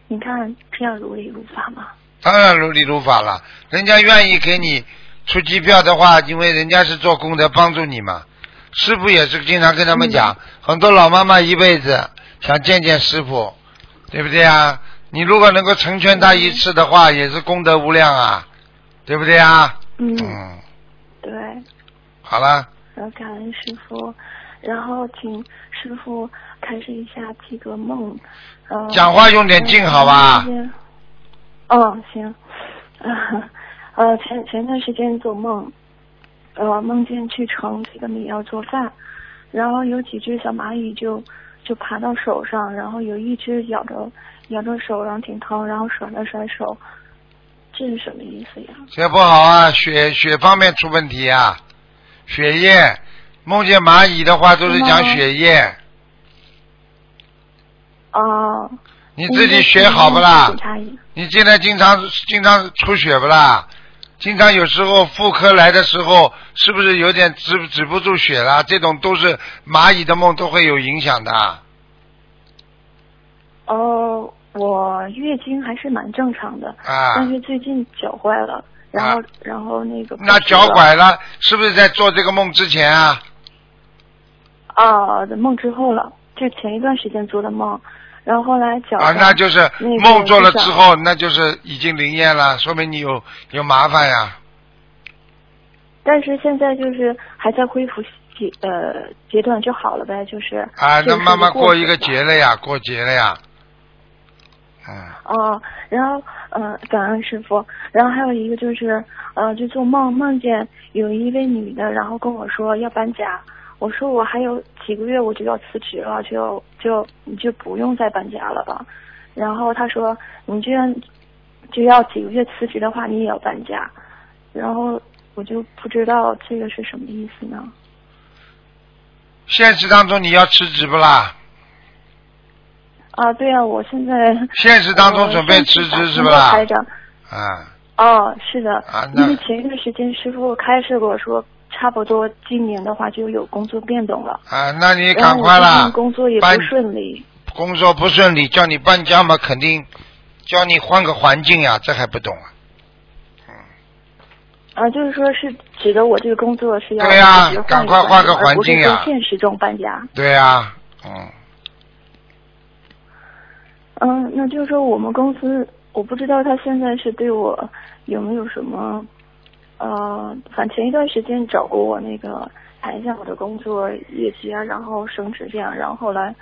你看这样如理如法吗？当然如理如法了。人家愿意给你出机票的话，因为人家是做功德帮助你嘛。师傅也是经常跟他们讲，很多老妈妈一辈子想见见师傅，对不对啊？你如果能够成全他一次的话，也是功德无量啊，对不对啊？嗯，嗯，对。好了，然后感恩师傅，然后请师傅开始一下几个梦。呃，讲话用点劲好吧前段时间哦，行。呃，前前段时间做梦，呃，梦见去盛这个米要做饭，然后有几只小蚂蚁就就爬到手上，然后有一只咬着咬着手，然后挺疼，然后甩了甩手，这是什么意思呀？这不好啊，血血方面出问题啊，血液。梦见蚂蚁的话都是讲血液，哦、你自己血好不啦你现在经常经常出血不啦？经常有时候妇科来的时候，是不是有点止止不住血啦？这种都是蚂蚁的梦都会有影响的。哦，我月经还是蛮正常的，啊但是最近脚坏了，然后、然后那个那脚拐了，是不是在做这个梦之前啊？啊的梦之后了，就前一段时间做的梦，然后后来脚啊，那就是梦做了之后，那就是已经灵验了，说明你有有麻烦呀。但是现在就是还在恢复阶呃阶段就好了呗，就是啊，那慢慢过一个节了呀，过节了呀。嗯，哦，然后呃，感恩师傅，然后还有一个就是呃，就做梦梦见有一位女的，然后跟我说要搬家，我说我还有几个月我就要辞职了，就就你就不用再搬家了吧。然后他说你这样就要几个月辞职的话，你也要搬家。然后我就不知道这个是什么意思呢？现实当中你要辞职不啦？啊，对啊，我现在 现实当中呃准备辞职是不啦？啊，哦，是的，啊那因为前一段时间师傅开示过说，差不多今年的话就有工作变动了。啊，那你赶快啦！工作也不顺利。工作不顺利，叫你搬家嘛，肯定叫你换个环境呀，这还不懂啊？啊，就是说是指的我这个工作是要对呀赶快换个环境呀现实中搬家。对呀、嗯，嗯，那就是说我们公司，我不知道他现在是对我有没有什么，呃，反正前一段时间找过我那个谈一下我的工作业绩啊，然后升职这样，然后后来，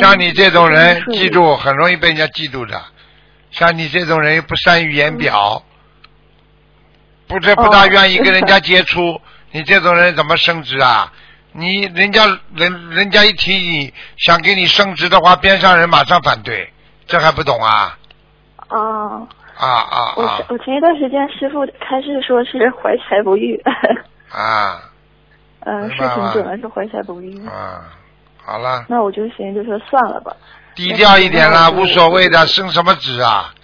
像你这种人记住很容易被人家嫉妒的。像你这种人又不善于言表，不是不大愿意跟人家 接触，你这种人怎么升职啊？你人家人人家一提你想给你升职的话，边上人马上反对，这还不懂啊？啊。啊啊我啊我前一段时间师傅开始说 是怀才不遇，啊嗯，是挺准的，是怀才不遇。啊！好了，那我就寻思就说算了吧。低调一点啦，无所谓的，升什么职啊？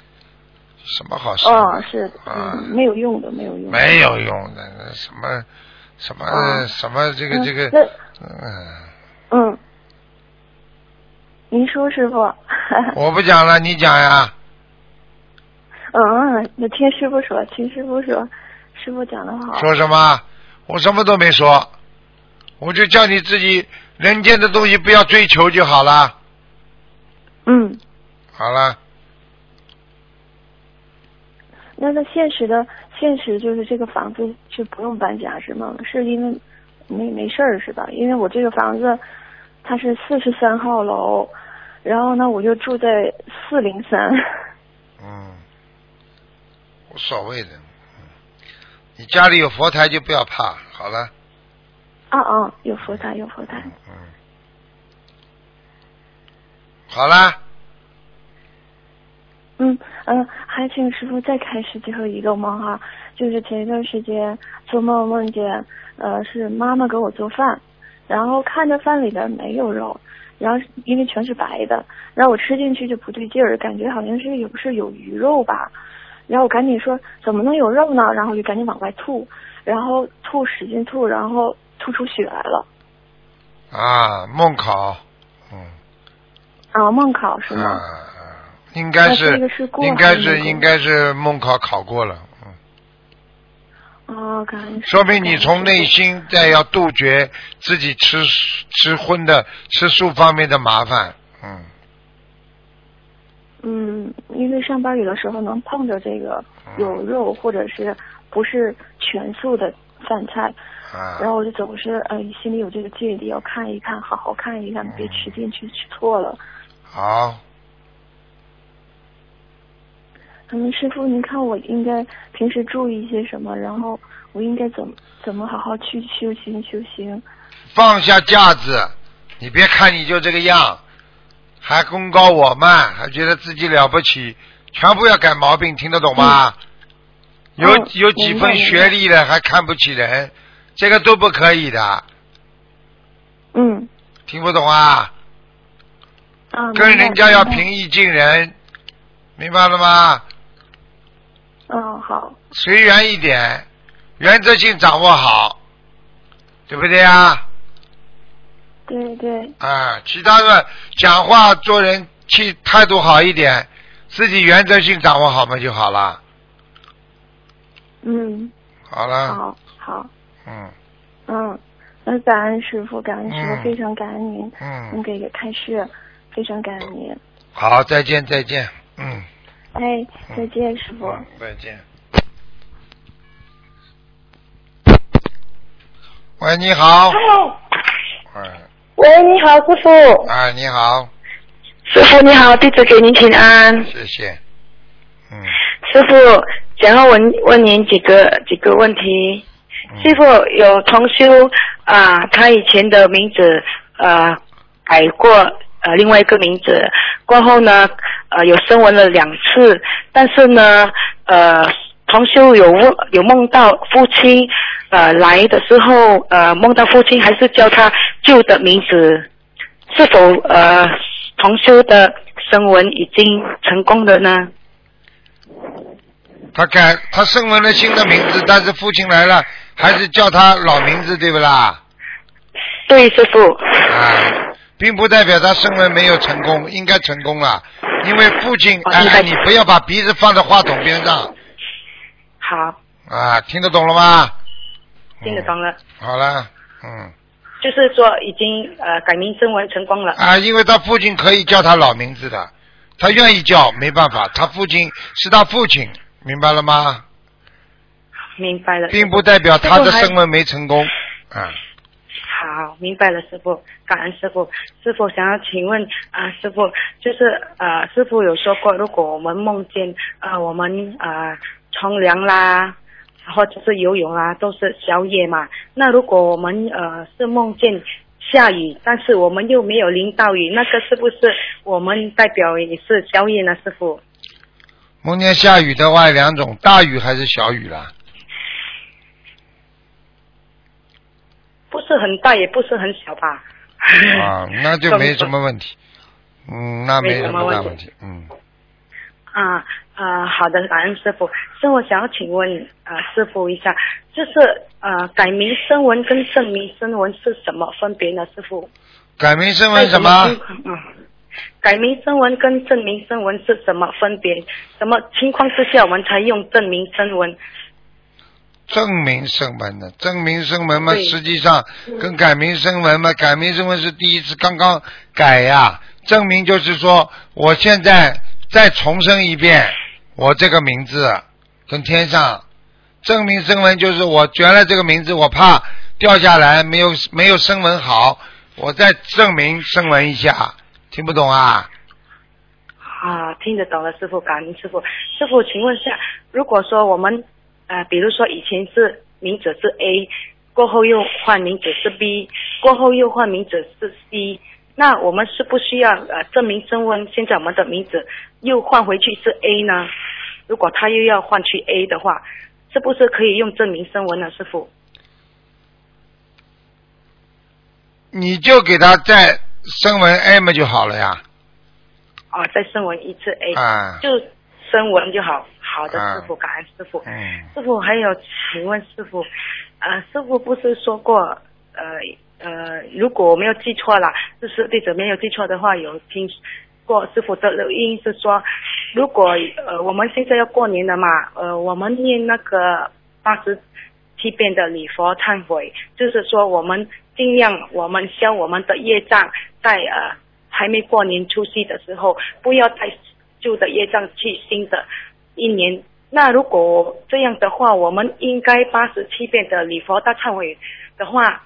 什么好升？哦，是，啊嗯，没有用的，没有用。没有用的，那什么什么、啊什么这个嗯这个，嗯，嗯，您说师傅。我不讲了，你讲呀。嗯，那听师傅说，听师傅说，师傅讲的好。说什么？我什么都没说，我就叫你自己人间的东西不要追求就好了。嗯，好了，那那现实的现实就是这个房子是不用搬家是吗？是因为没没事儿是吧？因为我这个房子它是四十三号楼，然后呢，我就住在四零三。嗯，无所谓的。嗯你家里有佛台就不要怕，好了。啊啊，有佛台，有佛台。嗯，好啦，嗯呃，还请师傅再开始最后一个梦哈，就是前一段时间做梦梦见，呃，是妈妈给我做饭，然后看着饭里边没有肉，然后因为全是白的，然后我吃进去就不对劲儿，感觉好像是有是有鱼肉吧，然后我赶紧说怎么能有肉呢？然后就赶紧往外吐，然后吐使劲吐，然后吐出血来了。啊，梦考，嗯，啊，梦考是啊吗？啊，应该那是是应该是应该是梦考考过了，嗯，哦，感恩说明你从内心在要杜绝自己吃吃荤的吃素方面的麻烦，嗯，嗯，因为上班有的时候能碰着这个嗯有肉或者是不是全素的饭菜，啊，然后我就总是呃心里有这个芥蒂，要看一看，好好看一看，别吃进去吃错了。好，嗯，师傅，您看我应该平时注意一些什么？然后我应该怎么怎么好好去修行修行？放下架子，你别看你就这个样，还功高我慢，还觉得自己了不起，全部要改毛病，听得懂吗？有嗯有几分学历的还看不起人，这个都不可以的，嗯听不懂啊？啊，跟人家要平易近人，明白了吗？嗯，好，随缘一点，原则性掌握好，对不对啊？对对，啊，其他的讲话做人气态度好一点，自己原则性掌握好嘛就好了。嗯，好了，好好，嗯嗯，那感恩师傅，感恩师傅，嗯非常感恩您，嗯您，给个开示，非常感恩您。好，再见再见，嗯，哎，再见，师傅。嗯再见。喂，你好。Hello.，喂，你好，师傅。啊，你好，师傅你好，弟子给您请安。谢谢。嗯，师傅，想要问问您几个几个问题。嗯师傅有同修啊、他以前的名字呃改过呃另外一个名字，过后呢呃有声纹了两次，但是呢呃同修有梦有梦到父亲呃来的时候呃梦到父亲还是叫他旧的名字，是否呃同修的声纹已经成功了呢？他改他声纹了新的名字，但是父亲来了，还是叫他老名字，对不啦？对，师傅。啊，并不代表他声纹没有成功，应该成功了，因为父亲，哎你不要把鼻子放在话筒边上好，啊，听得懂了吗？听得懂了。嗯。好了，嗯，就是说已经呃改名声纹成功了。啊，因为他父亲可以叫他老名字的，他愿意叫，没办法，他父亲是他父亲，明白了吗？明白了。并不代表他的师傅还升温没成功，啊，好，明白了，师傅，感恩师傅。师傅想要请问啊、师傅就是呃，师傅有说过，如果我们梦见呃我们呃冲凉啦，或者是游泳啦，都是宵夜嘛。那如果我们呃是梦见下雨，但是我们又没有淋到雨，那个是不是我们代表也是宵夜呢？师傅？梦见下雨的话有两种，大雨还是小雨啦？不是很大，也不是很小吧？啊，那就没什么问题。嗯，那没什么大问题。嗯，啊啊，好的，感恩师傅。师傅想要请问啊、师傅一下，就是呃，改名声纹跟证明声纹是什么分别呢？师傅？改名声在纹什么改名声纹跟证明声纹是什么分别？什么情况之下我们才用证明声纹？证明声纹呢，证明声纹嘛，实际上跟改名声纹嘛，改名声纹是第一次刚刚改呀，证明就是说我现在再重申一遍我这个名字跟天上，证明声纹就是我原来这个名字我怕掉下来没有没有声纹好，我再证明声纹一下，听不懂啊？啊，听得懂了，师傅，感恩师傅。师傅，请问一下，如果说我们呃，比如说以前是名字是 A，过后又换名字是 B，过后又换名字是 C，那我们是不需要呃证明声纹？现在我们的名字又换回去是 A 呢？如果他又要换去 A 的话，是不是可以用证明声纹呢，师傅？你就给他再声纹 M 就好了呀。哦，再声纹一次 A，、啊，就声纹就好。好的，啊师傅，感恩师傅。嗯，师傅，还有，请问师傅，呃，师傅不是说过，呃呃，如果我没有记错啦，就是弟子没有记错的话，有听过师傅的录音是说，如果呃我们现在要过年了嘛，呃，我们念那个八十七遍的礼佛忏悔，就是说我们尽量我们消我们的业障，在呃还没过年除夕的时候，不要带旧的业障去新的一年。那如果这样的话，我们应该八十七遍的礼佛大忏悔的话，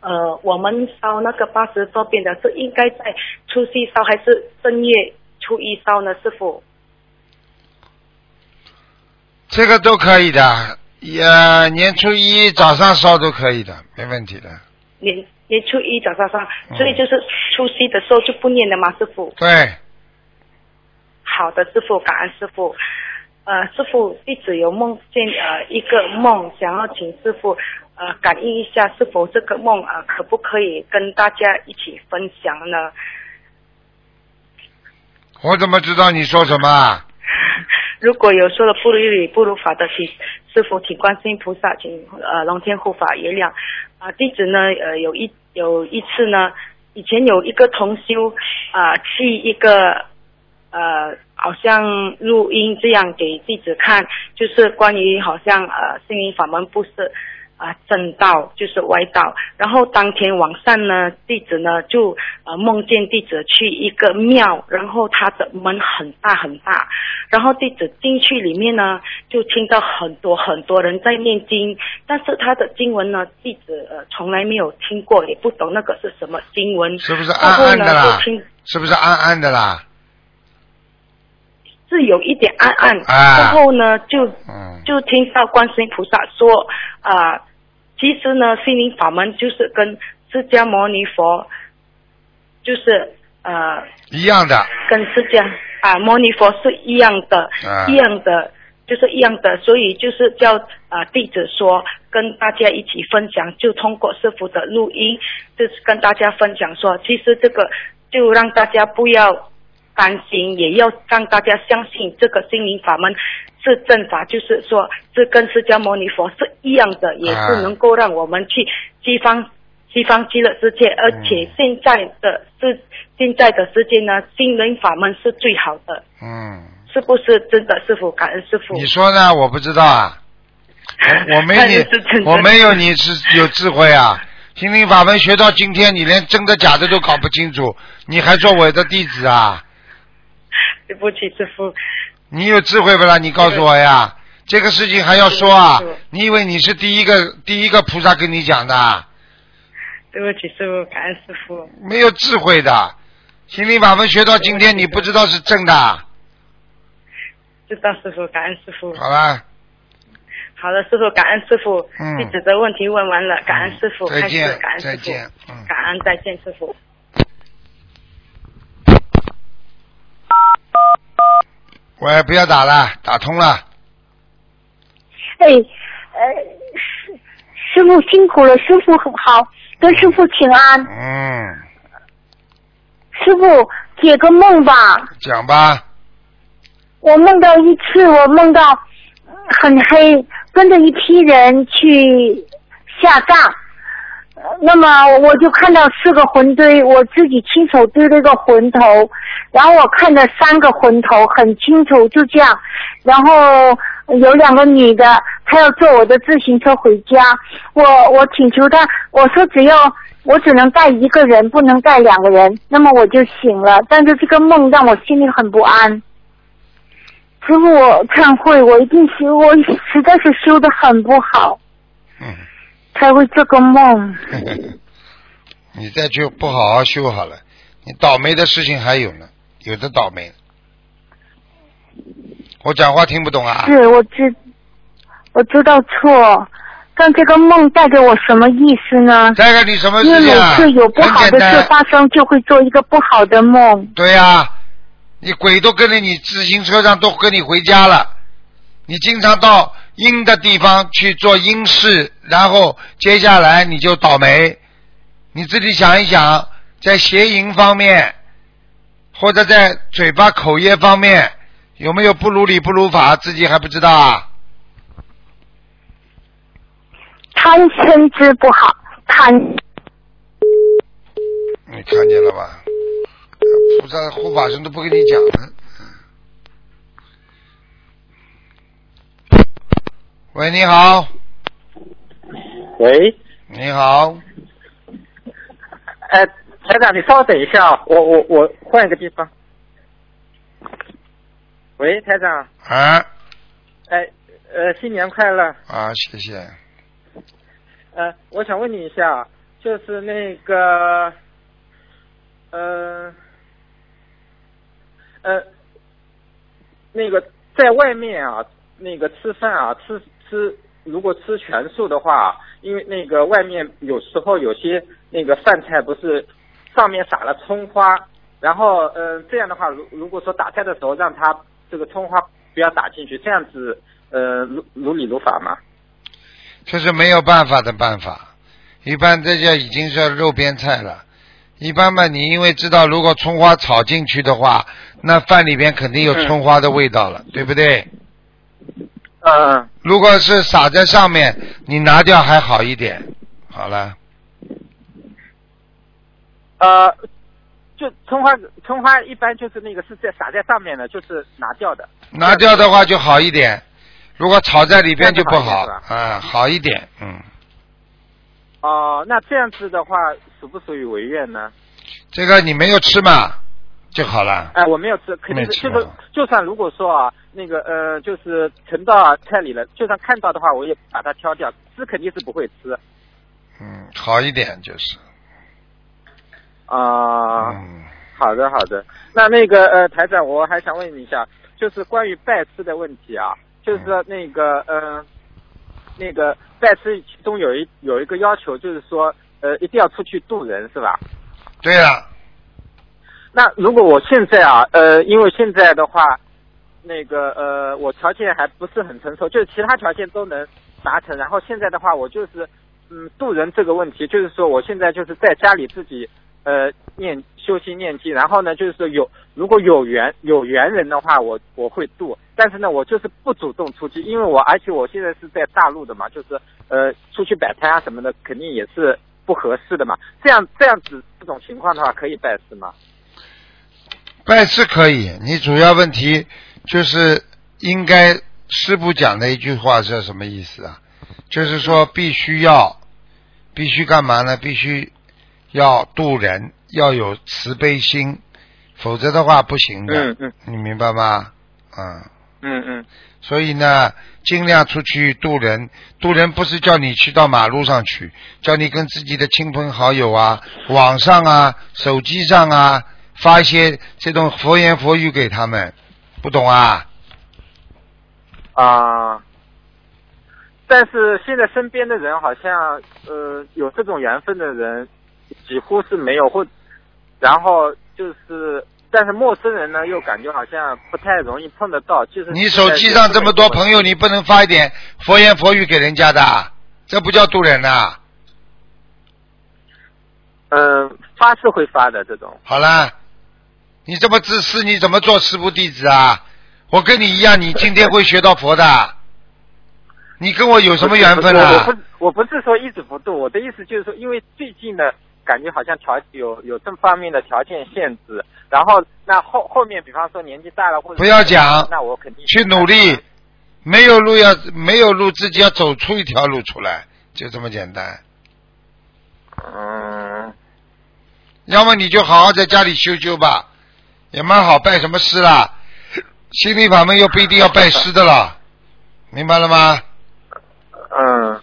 呃，我们烧那个八十多遍的是应该在除夕烧还是正月初一烧呢？师傅？这个都可以的，也年初一早上烧都可以的，没问题的。年年初一早上烧，嗯所以就是除夕的时候就不念了嘛？师傅？对，好的，师傅，感恩师傅。呃，师傅，弟子有梦见呃一个梦，想要请师傅呃感应一下，是否这个梦呃可不可以跟大家一起分享呢？我怎么知道你说什么啊？如果有说了不如理不如法的，请师傅请观世音菩萨，请呃龙天护法原谅。啊、弟子呢呃有一有一次呢，以前有一个同修啊、去一个呃好像录音这样给弟子看，就是关于好像呃心灵法门不是啊正道就是歪道，然后当天晚上呢，弟子呢就呃梦见弟子去一个庙，然后他的门很大很大，然后弟子进去里面呢，就听到很多很多人在念经，但是他的经文呢，弟子呃从来没有听过，也不懂那个是什么经文，是不是暗暗的啦？是不是暗暗的啦？是有一点暗暗，啊。然后呢就嗯，就听到观世音菩萨说啊、其实呢，心灵法门就是跟释迦牟尼佛，就是呃，一样的。跟释迦啊牟尼佛是一样的，啊一样的，就是一样的，所以就是叫啊、弟子说跟大家一起分享，就通过师傅的录音，就是跟大家分享说，其实这个就让大家不要担心，也要让大家相信这个心灵法门是正法，就是说这跟释迦牟尼佛是一样的，也啊是能够让我们去西方西方极乐世界，而且嗯现在的世现在的世界呢，心灵法门是最好的，嗯，是不是真的？师傅，感恩师傅。你说呢？我不知道啊。我 我没看你我没有你是有智慧啊。心灵法门学到今天，你连真的假的都搞不清楚，你还做我的弟子啊？对不起，师傅。你有智慧不啦？你告诉我呀。这个事情还要说啊？你以为你是第一个第一个菩萨跟你讲的啊？对不起，师傅，感恩师傅。没有智慧的。心灵法门学到今天，你不知道是正的。知道师傅，感恩师傅。好了，好的，师傅，感恩师傅。嗯弟子的问题问完了，感恩师傅，再见感恩师傅再见，嗯感恩再见师傅。喂，不要打了，打通了。哎，呃，师师傅辛苦了，师傅很好，跟师傅请安。嗯，师傅解个梦吧，讲吧。我梦到一次，我梦到很黑，跟着一批人去下葬。那么我就看到四个魂堆，我自己亲手堆了一个魂头，然后我看到三个魂头很清楚，就这样。然后有两个女的，她要坐我的自行车回家，我我请求她，我说只要我只能带一个人，不能带两个人，那么我就醒了。但是这个梦让我心里很不安。师傅，我忏悔，我一定修，我实在是修的很不好，才会做个梦。你再去不好好修好了，你倒霉的事情还有呢，有的倒霉。我讲话听不懂啊？是我知我知道错，但这个梦带给我什么意思呢？带给你什么因为每事情啊？次有不好的事发生，就会做一个不好的梦。对呀、你鬼都跟着你自行车上都跟你回家了，你经常到阴的地方去做阴事，然后接下来你就倒霉。你自己想一想，在邪淫方面，或者在嘴巴口业方面，有没有不如理不如法，自己还不知道啊？贪嗔痴不好，贪你看见了吧？菩萨护法神都不跟你讲了。喂，你好，喂，你好，哎，台长，你稍等一下啊，我我我换一个地方。喂，台长，啊哎，呃，新年快乐。啊，谢谢。呃，我想问你一下，就是那个，呃，呃，那个在外面啊，那个吃饭啊，吃吃，如果吃全素的话，因为那个外面有时候有些那个饭菜不是上面撒了葱花，然后嗯、呃这样的话，如如果说打菜的时候让它这个葱花不要打进去，这样子呃如如理如法吗？这是没有办法的办法。一般这叫已经是肉边菜了。一般嘛，你因为知道，如果葱花炒进去的话，那饭里边肯定有葱花的味道了，对不对？嗯。如果是撒在上面，你拿掉还好一点。好了，呃，就葱花，葱花一般就是那个是在撒在上面的，就是拿掉的。拿掉的话就好一点。如果炒在里边就不好这样子好一点是啊，好一点，嗯。哦、那这样子的话，属不属于违愿呢？这个你没有吃嘛，就好了。哎、我没有吃，肯定是就是，就算如果说啊，那个呃，就是盛到菜里了，就算看到的话，我也把它挑掉，吃肯定是不会吃。嗯，好一点就是。啊、嗯，好的好的。那那个呃，台长，我还想问你一下，就是关于拜师的问题啊，就是说那个呃，那个拜师其中有一有一个要求，就是说呃，一定要出去渡人，是吧？对了，那如果我现在啊，呃，因为现在的话，那个呃，我条件还不是很成熟，就是其他条件都能达成。然后现在的话，我就是嗯，渡人这个问题，就是说我现在就是在家里自己呃念修心念经，然后呢，就是说有如果有缘有缘人的话，我我会渡。但是呢，我就是不主动出击，因为我而且我现在是在大陆的嘛，就是呃出去摆摊啊什么的，肯定也是不合适的嘛。这样这样子这种情况的话，可以拜师吗？拜师可以，你主要问题就是应该师傅讲的一句话是什么意思啊？就是说必须要，必须干嘛呢？必须要渡人，要有慈悲心，否则的话不行的。嗯嗯你明白吗？嗯。嗯嗯所以呢，尽量出去渡人。渡人不是叫你去到马路上去，叫你跟自己的亲朋好友啊、网上啊、手机上啊发一些这种佛言佛语给他们，不懂啊？啊。但是现在身边的人好像呃有这种缘分的人几乎是没有，或然后就是，但是陌生人呢又感觉好像不太容易碰得到。就是你手机上这么多朋友，你不能发一点佛言佛语给人家的，这不叫渡人呐、嗯、发是会发的这种。好了，你这么自私，你怎么做师傅弟子啊？我跟你一样，你今天会学到佛的。你跟我有什么缘分我我啊？不我不是说一直不度，我的意思就是说，因为最近呢感觉好像条有有这方面的条件限制，然后那后后面比方说年纪大了或者不要讲那我肯定去努力，没有路要没有路，自己要走出一条路出来，就这么简单。嗯要么你就好好在家里修修吧，也蛮好，拜什么师啦？心理法门又不一定要拜师的啦，明白了吗？嗯，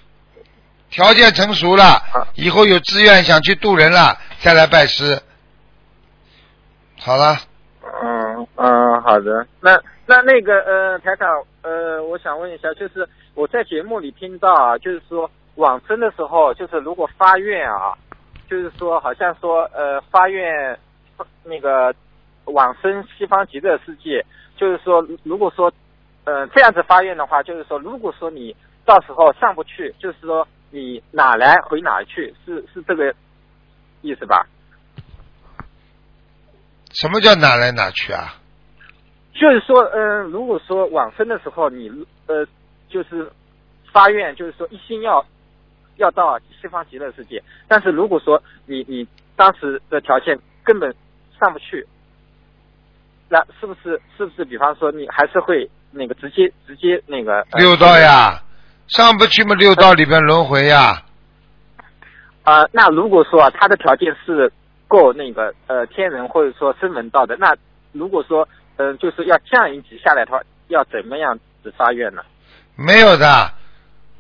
条件成熟了，以后有志愿想去渡人了，再来拜师。好了，嗯嗯，好的。那那那个呃，台长，呃，我想问一下，就是我在节目里听到啊，就是说往生的时候，就是如果发愿啊，就是说好像说呃发愿那个往生西方极乐世界，就是说如果说呃这样子发愿的话，就是说如果说你到时候上不去，就是说你哪来回哪去，是是这个意思吧？什么叫哪来哪去啊？就是说，嗯、如果说往生的时候你呃，就是发愿，就是说一心要要到西方极乐世界，但是如果说你你当时的条件根本上不去，那是不是是不是？比方说你还是会那个直接直接那个、呃六道呀，上不去嘛，六道里边轮回呀。啊、那如果说啊他的条件是够那个呃天人或者说声闻道的，那如果说嗯、呃就是要降一级下来的话，要怎么样子发愿呢？没有的，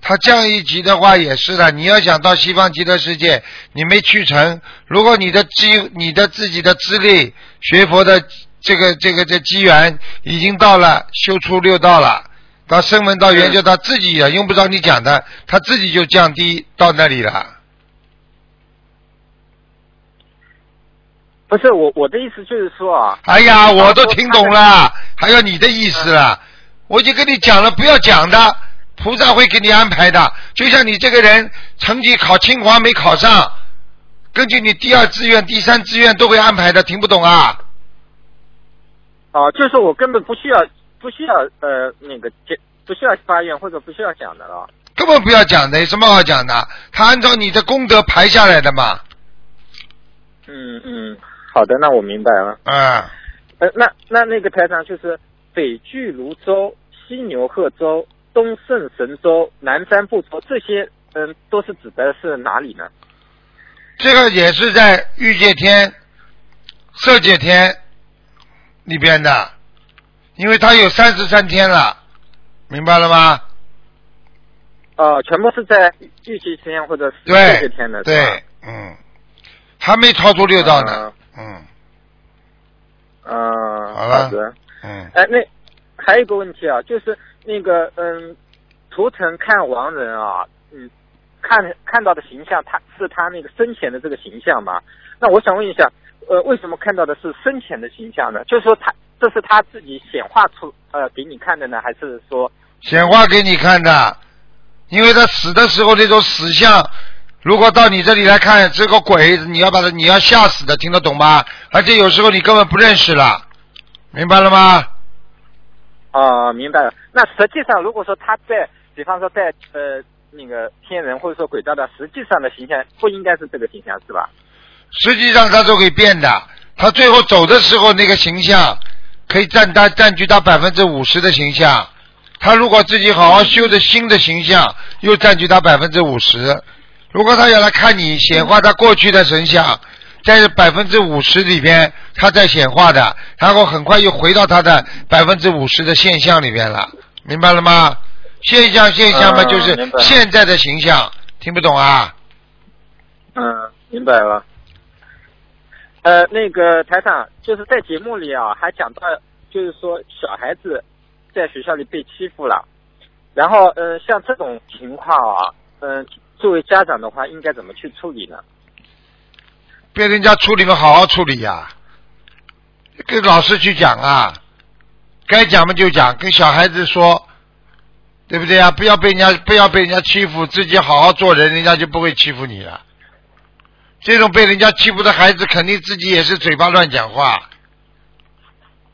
他降一级的话也是的。你要想到西方极乐世界，你没去成，如果你的机、你的自己的资历、学佛的这个这个这机缘已经到了，修出六道了，到声闻到缘就他自己也用不着你讲的，他自己就降低到那里了。不是我我的意思就是说啊，哎呀，我都听懂了，还有你的意思了。我已经跟你讲了，不要讲的，菩萨会给你安排的。就像你这个人成绩考清华没考上，根据你第二志愿、第三志愿都会安排的，听不懂啊？哦、就是我根本不需要不需要呃那个接不需要发愿或者不需要讲的了。根本不要讲的，有什么好讲的？他按照你的功德排下来的嘛。嗯嗯，好的，那我明白了。啊，呃，那那那个台长就是北俱泸州、西牛贺州、东胜神州、南瞻部洲这些，嗯，都是指的是哪里呢？这个也是在欲界天、色界天里边的，因为他有三十三天了，明白了吗？呃，全部是在预期天或者是对这些天的，对，嗯，还没超出六道呢，嗯。嗯，好了。的。嗯，哎，那还有一个问题啊，就是那个嗯，图腾看亡人啊，嗯，看看到的形象，他是他那个生前的这个形象嘛？那我想问一下，呃，为什么看到的是深浅的形象呢？就是说他这是他自己显化出呃给你看的呢，还是说显化给你看的，因为他死的时候那种死相，如果到你这里来看，这个鬼你要把他你要吓死的，听得懂吗？而且有时候你根本不认识了，明白了吗？啊、明白了。那实际上，如果说他在，比方说在呃那个天人或者说鬼道的实际上的形象，不应该是这个形象是吧？实际上他都可以变的，他最后走的时候那个形象可以占他占据他百分之五十的形象，他如果自己好好修的新的形象，又占据他百分之五十。如果他要来看你显化他过去的神像，在百分之五十里边他在显化的，然后很快又回到他的百分之五十的现象里边了，明白了吗？现象现象嘛，嗯就是现在的形象，听不懂啊？嗯，明白了。呃，那个台长就是在节目里啊，还讲到，就是说小孩子在学校里被欺负了，然后嗯、呃像这种情况啊，嗯、作为家长的话，应该怎么去处理呢？被人家处理嘛，好好处理呀、跟老师去讲啊，该讲嘛就讲，跟小孩子说，对不对啊？不要被人家不要被人家欺负，自己好好做人，人家就不会欺负你了。这种被人家欺负的孩子，肯定自己也是嘴巴乱讲话。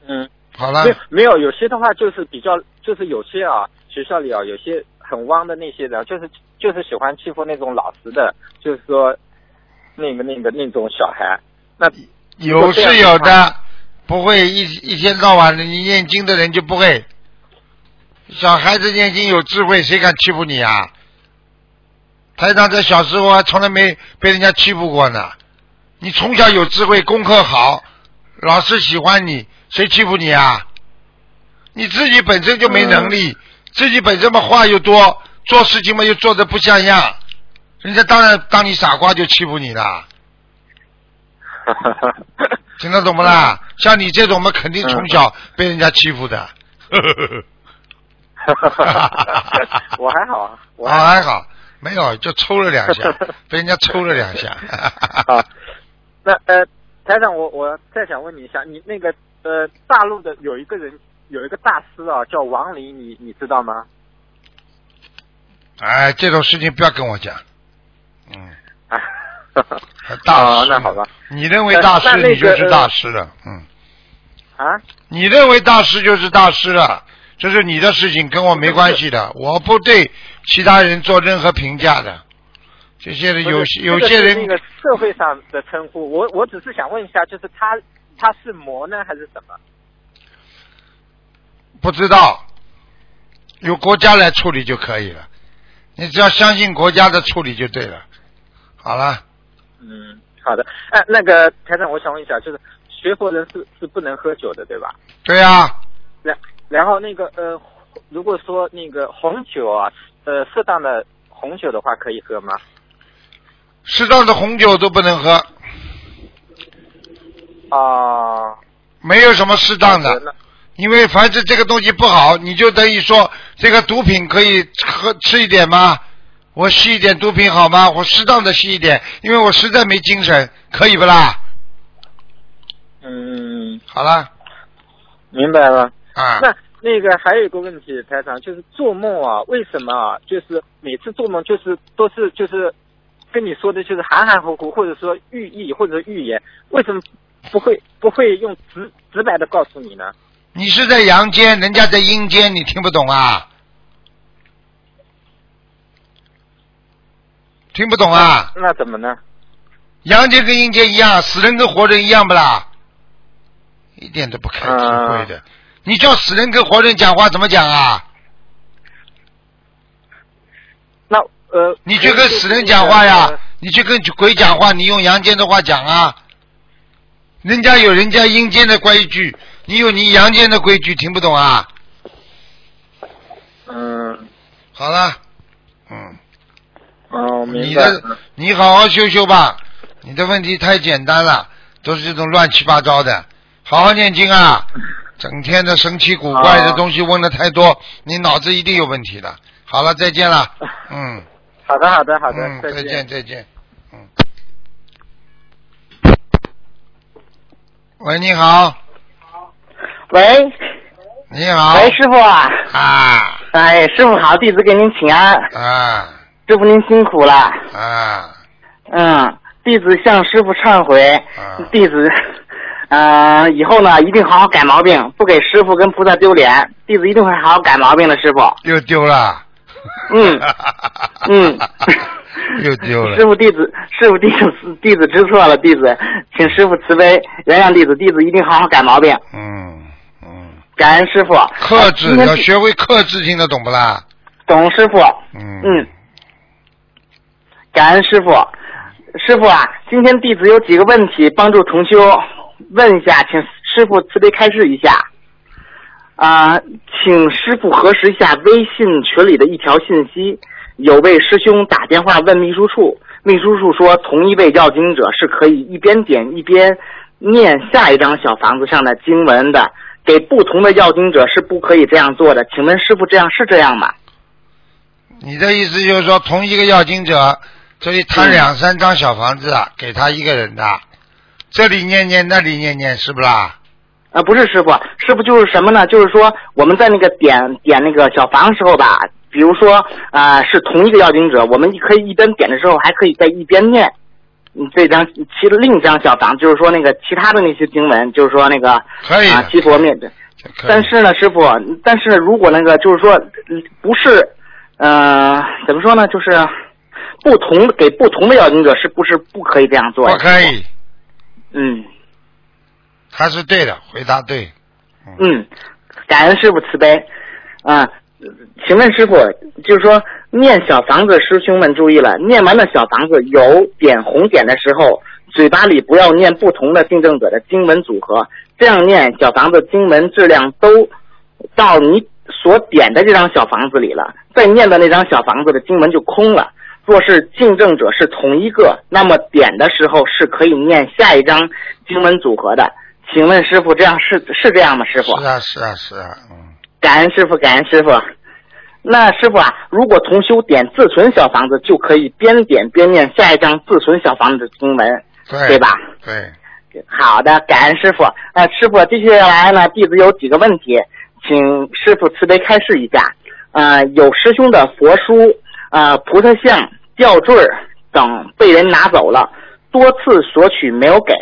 嗯，好了没，有没有，有些的话就是比较，就是有些啊，学校里啊，有些很汪的那些人，就是就是喜欢欺负那种老实的，就是说那个那个那种小孩。那有是有的，不会一一天到晚的，你念经的人就不会。小孩子念经有智慧，谁敢欺负你啊？台长在小时候还，从来没被人家欺负过呢。你从小有智慧，功课好，老师喜欢你，谁欺负你啊？你自己本身就没能力，自己本身嘛话又多，做事情嘛又做的不像样，人家当然当你傻瓜就欺负你了，听得懂不啦？像你这种嘛，肯定从小被人家欺负的。哈哈哈哈我还好啊，我啊还好，没有就抽了两下，被人家抽了两下。啊，那呃，台长，我我再想问你一下，你那个呃，大陆的有一个人有一个大师啊，叫王林，你你知道吗？哎，这种事情不要跟我讲。嗯，啊，大啊师，那好吧。你认为大师，那那个你就是大师了。嗯，啊，你认为大师就是大师了，这是你的事情，跟我没关系的。我不对其他人做任何评价的。这些人有不是有些人那个社会上的称呼，我我只是想问一下，就是他他是魔呢还是什么？不知道，由国家来处理就可以了。你只要相信国家的处理就对了。好了，嗯，好的。哎、那个台长，我想问一下，就是学佛人是是不能喝酒的，对吧？对呀、然然后那个呃，如果说那个红酒啊，呃，适当的红酒的话，可以喝吗？适当的红酒都不能喝，啊、没有什么适当的。因为凡是这个东西不好，你就等于说这个毒品可以喝吃一点吗？我吸一点毒品好吗？我适当的吸一点，因为我实在没精神，可以不啦？嗯，好了明白了。啊，那那个还有一个问题，台长，就是做梦啊，为什么啊？就是每次做梦就是都是就是跟你说的就是含含糊糊，或者说寓意或者预言，为什么不会不会用直直白的告诉你呢？你是在阳间，人家在阴间，你听不懂啊？听不懂啊？那怎么呢？阳间跟阴间一样，死人跟活人一样不啦？一点都不开智慧的。你叫死人跟活人讲话怎么讲啊？那呃，你去跟死人讲话呀，你去跟鬼讲话，你用阳间的话讲啊。人家有人家阴间的规矩，你有你阳间的规矩，听不懂啊？嗯，好了，嗯，哦，明你。的你好好修修吧，你的问题太简单了，都是这种乱七八糟的，好好念经啊！整天的神奇古怪的东西问的太多，你脑子一定有问题的。好了，再见了，嗯。好的，好的，好的，嗯，再见见，再见。嗯。喂，你好，喂，你好。喂，师傅啊！啊哎，师傅好，弟子给您请安，啊师傅您辛苦了。啊嗯，弟子向师傅忏悔，啊！弟子，呃，以后呢一定好好改毛病，不给师傅跟菩萨丢脸。弟子一定会好好改毛病的，师傅。又丢了。嗯 嗯又丢了师。傅，弟子，师傅，弟子，弟子知错了，弟子，请师傅慈悲原谅弟子，弟子一定好好改毛病。嗯嗯，感恩师傅。克制要学会克制，听得懂不啦？懂师傅。嗯嗯，感恩师傅。师傅啊，今天弟子有几个问题帮助同修，问一下，请师傅慈悲开示一下。啊、请师傅核实一下微信群里的一条信息，有位师兄打电话问秘书处，秘书处说同一位要经者是可以一边点一边念下一张小房子上的经文的，给不同的要经者是不可以这样做的。请问师傅这样是这样吗？你的意思就是说，同一个要经者，所以他两三张小房子啊，给他一个人的，这里念念，那里念念，是不啦？啊，不是师傅，师傅就是什么呢？就是说我们在那个点点那个小房的时候吧，比如说啊、是同一个要经者，我们可以一边点的时候，还可以在一边念。嗯，这张其另一张小房，就是说那个其他的那些经文，就是说那个可以啊，七佛灭的。可以但是呢，师傅，但是如果那个就是说嗯不是，呃，怎么说呢？就是不同给不同的要经者，是不是不可以这样做？不可以，嗯他是对的，回答对。嗯，感恩师傅慈悲。啊，请问师傅，就是说念小房子，师兄们注意了，念完了小房子有点红点的时候，嘴巴里不要念不同的订正者的经文组合，这样念小房子经文质量都到你所点的这张小房子里了，再念的那张小房子的经文就空了。若是竞争者是同一个，那么点的时候是可以念下一张经文组合的。请问师傅，这样是是这样吗？师傅？是啊，是啊，是啊，嗯，感恩师傅，感恩师傅。那师傅啊，如果同修点自存小房子，就可以边点边念下一张自存小房子的经文，对，对吧？对，好的，感恩师傅。呃，师傅，接下来呢，弟子有几个问题，请师傅慈悲开示一下。呃，有师兄的佛书、呃菩萨像、吊坠等被人拿走了，多次索取没有给。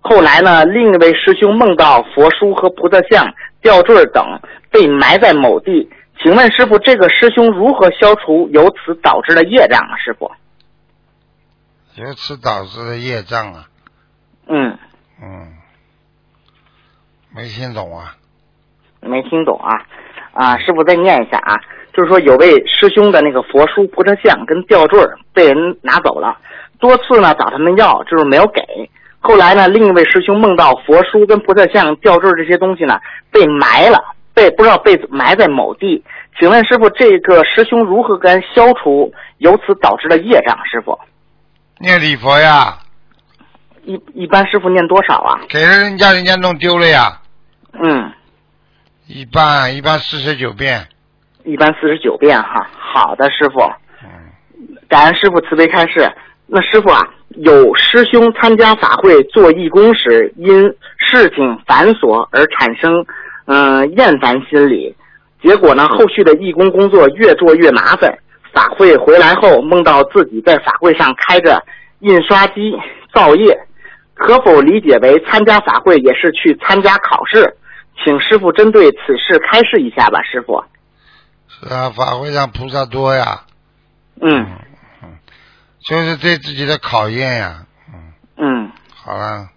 后来呢，另一位师兄梦到佛书和菩萨像、吊坠等被埋在某地，请问师傅，这个师兄如何消除由此导致的业障啊？师傅？由此导致的业障啊，嗯，嗯，没听懂啊，没听懂啊，啊，师傅再念一下啊，就是说有位师兄的那个佛书、菩萨像跟吊坠被人拿走了，多次呢找他们要，就是没有给。后来呢，另一位师兄梦到佛书跟菩萨像、吊坠这些东西呢被埋了，被不知道被埋在某地。请问师傅，这个师兄如何跟消除由此导致的业障？师傅，念礼佛呀，一一般师傅念多少啊？给了人家，人家弄丢了呀，嗯，一般一般四十九遍，一般四十九遍哈。好的，师傅。嗯，感恩师傅慈悲开示。那师傅啊，有师兄参加法会做义工时，因事情繁琐而产生嗯、呃厌烦心理，结果呢，后续的义工工作越做越麻烦。法会回来后，梦到自己在法会上开着印刷机造业，可否理解为参加法会也是去参加考试？请师傅针对此事开示一下吧，师傅。是啊，法会上菩萨多呀，嗯。就是对自己的考验呀，嗯。嗯好了，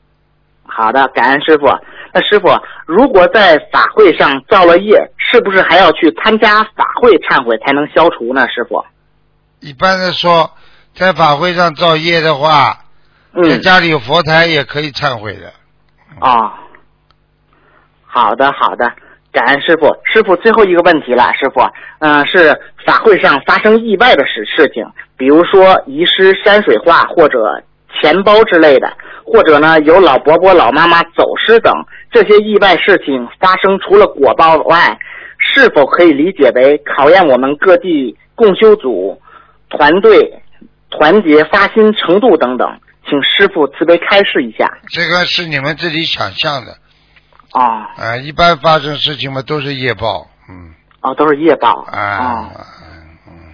好的，感恩师傅。那师傅，如果在法会上造了业，是不是还要去参加法会忏悔才能消除呢？师傅？一般的说，在法会上造业的话，在嗯，家里有佛台也可以忏悔的，哦，好的，好的，感恩师傅。师傅，最后一个问题了，师傅，嗯、是法会上发生意外的事事情，比如说遗失山水画或者钱包之类的，或者呢有老伯伯、老妈妈走失等这些意外事情发生，除了果报外，是否可以理解为考验我们各地共修组团队团结发心程度等等？请师傅慈悲开示一下。这个是你们自己想象的啊、啊。一般发生事情嘛，都是业报，嗯哦，都是业报啊，嗯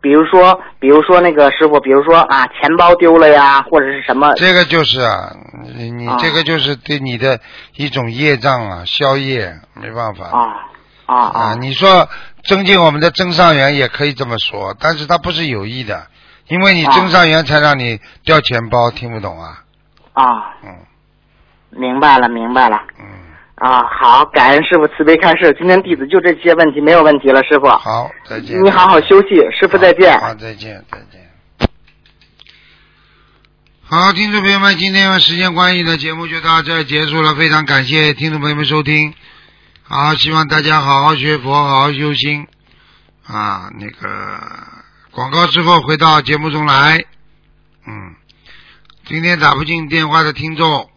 比如说，比如说那个师傅，比如说啊，钱包丢了呀，或者是什么？这个就是啊，你这个就是对你的一种业障啊，消业，没办法啊啊啊。你说增进我们的增上缘也可以这么说，但是他不是有意的，因为你啊增上缘才让你掉钱包，听不懂啊？啊，嗯明白了，明白了。嗯，啊，好，感恩师傅慈悲开示。今天弟子就这些问题，没有问题了，师傅。好，再见。你好好休息，师傅再见。好，再见，再见。好，听众朋友们，今天时间关系呢，节目就到这结束了。非常感谢听众朋友们收听。好，希望大家好好学佛，好好修心。啊，那个广告之后回到节目中来。嗯，今天打不进电话的听众，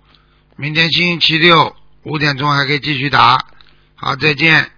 明天星期六五点钟还可以继续打。好，再见。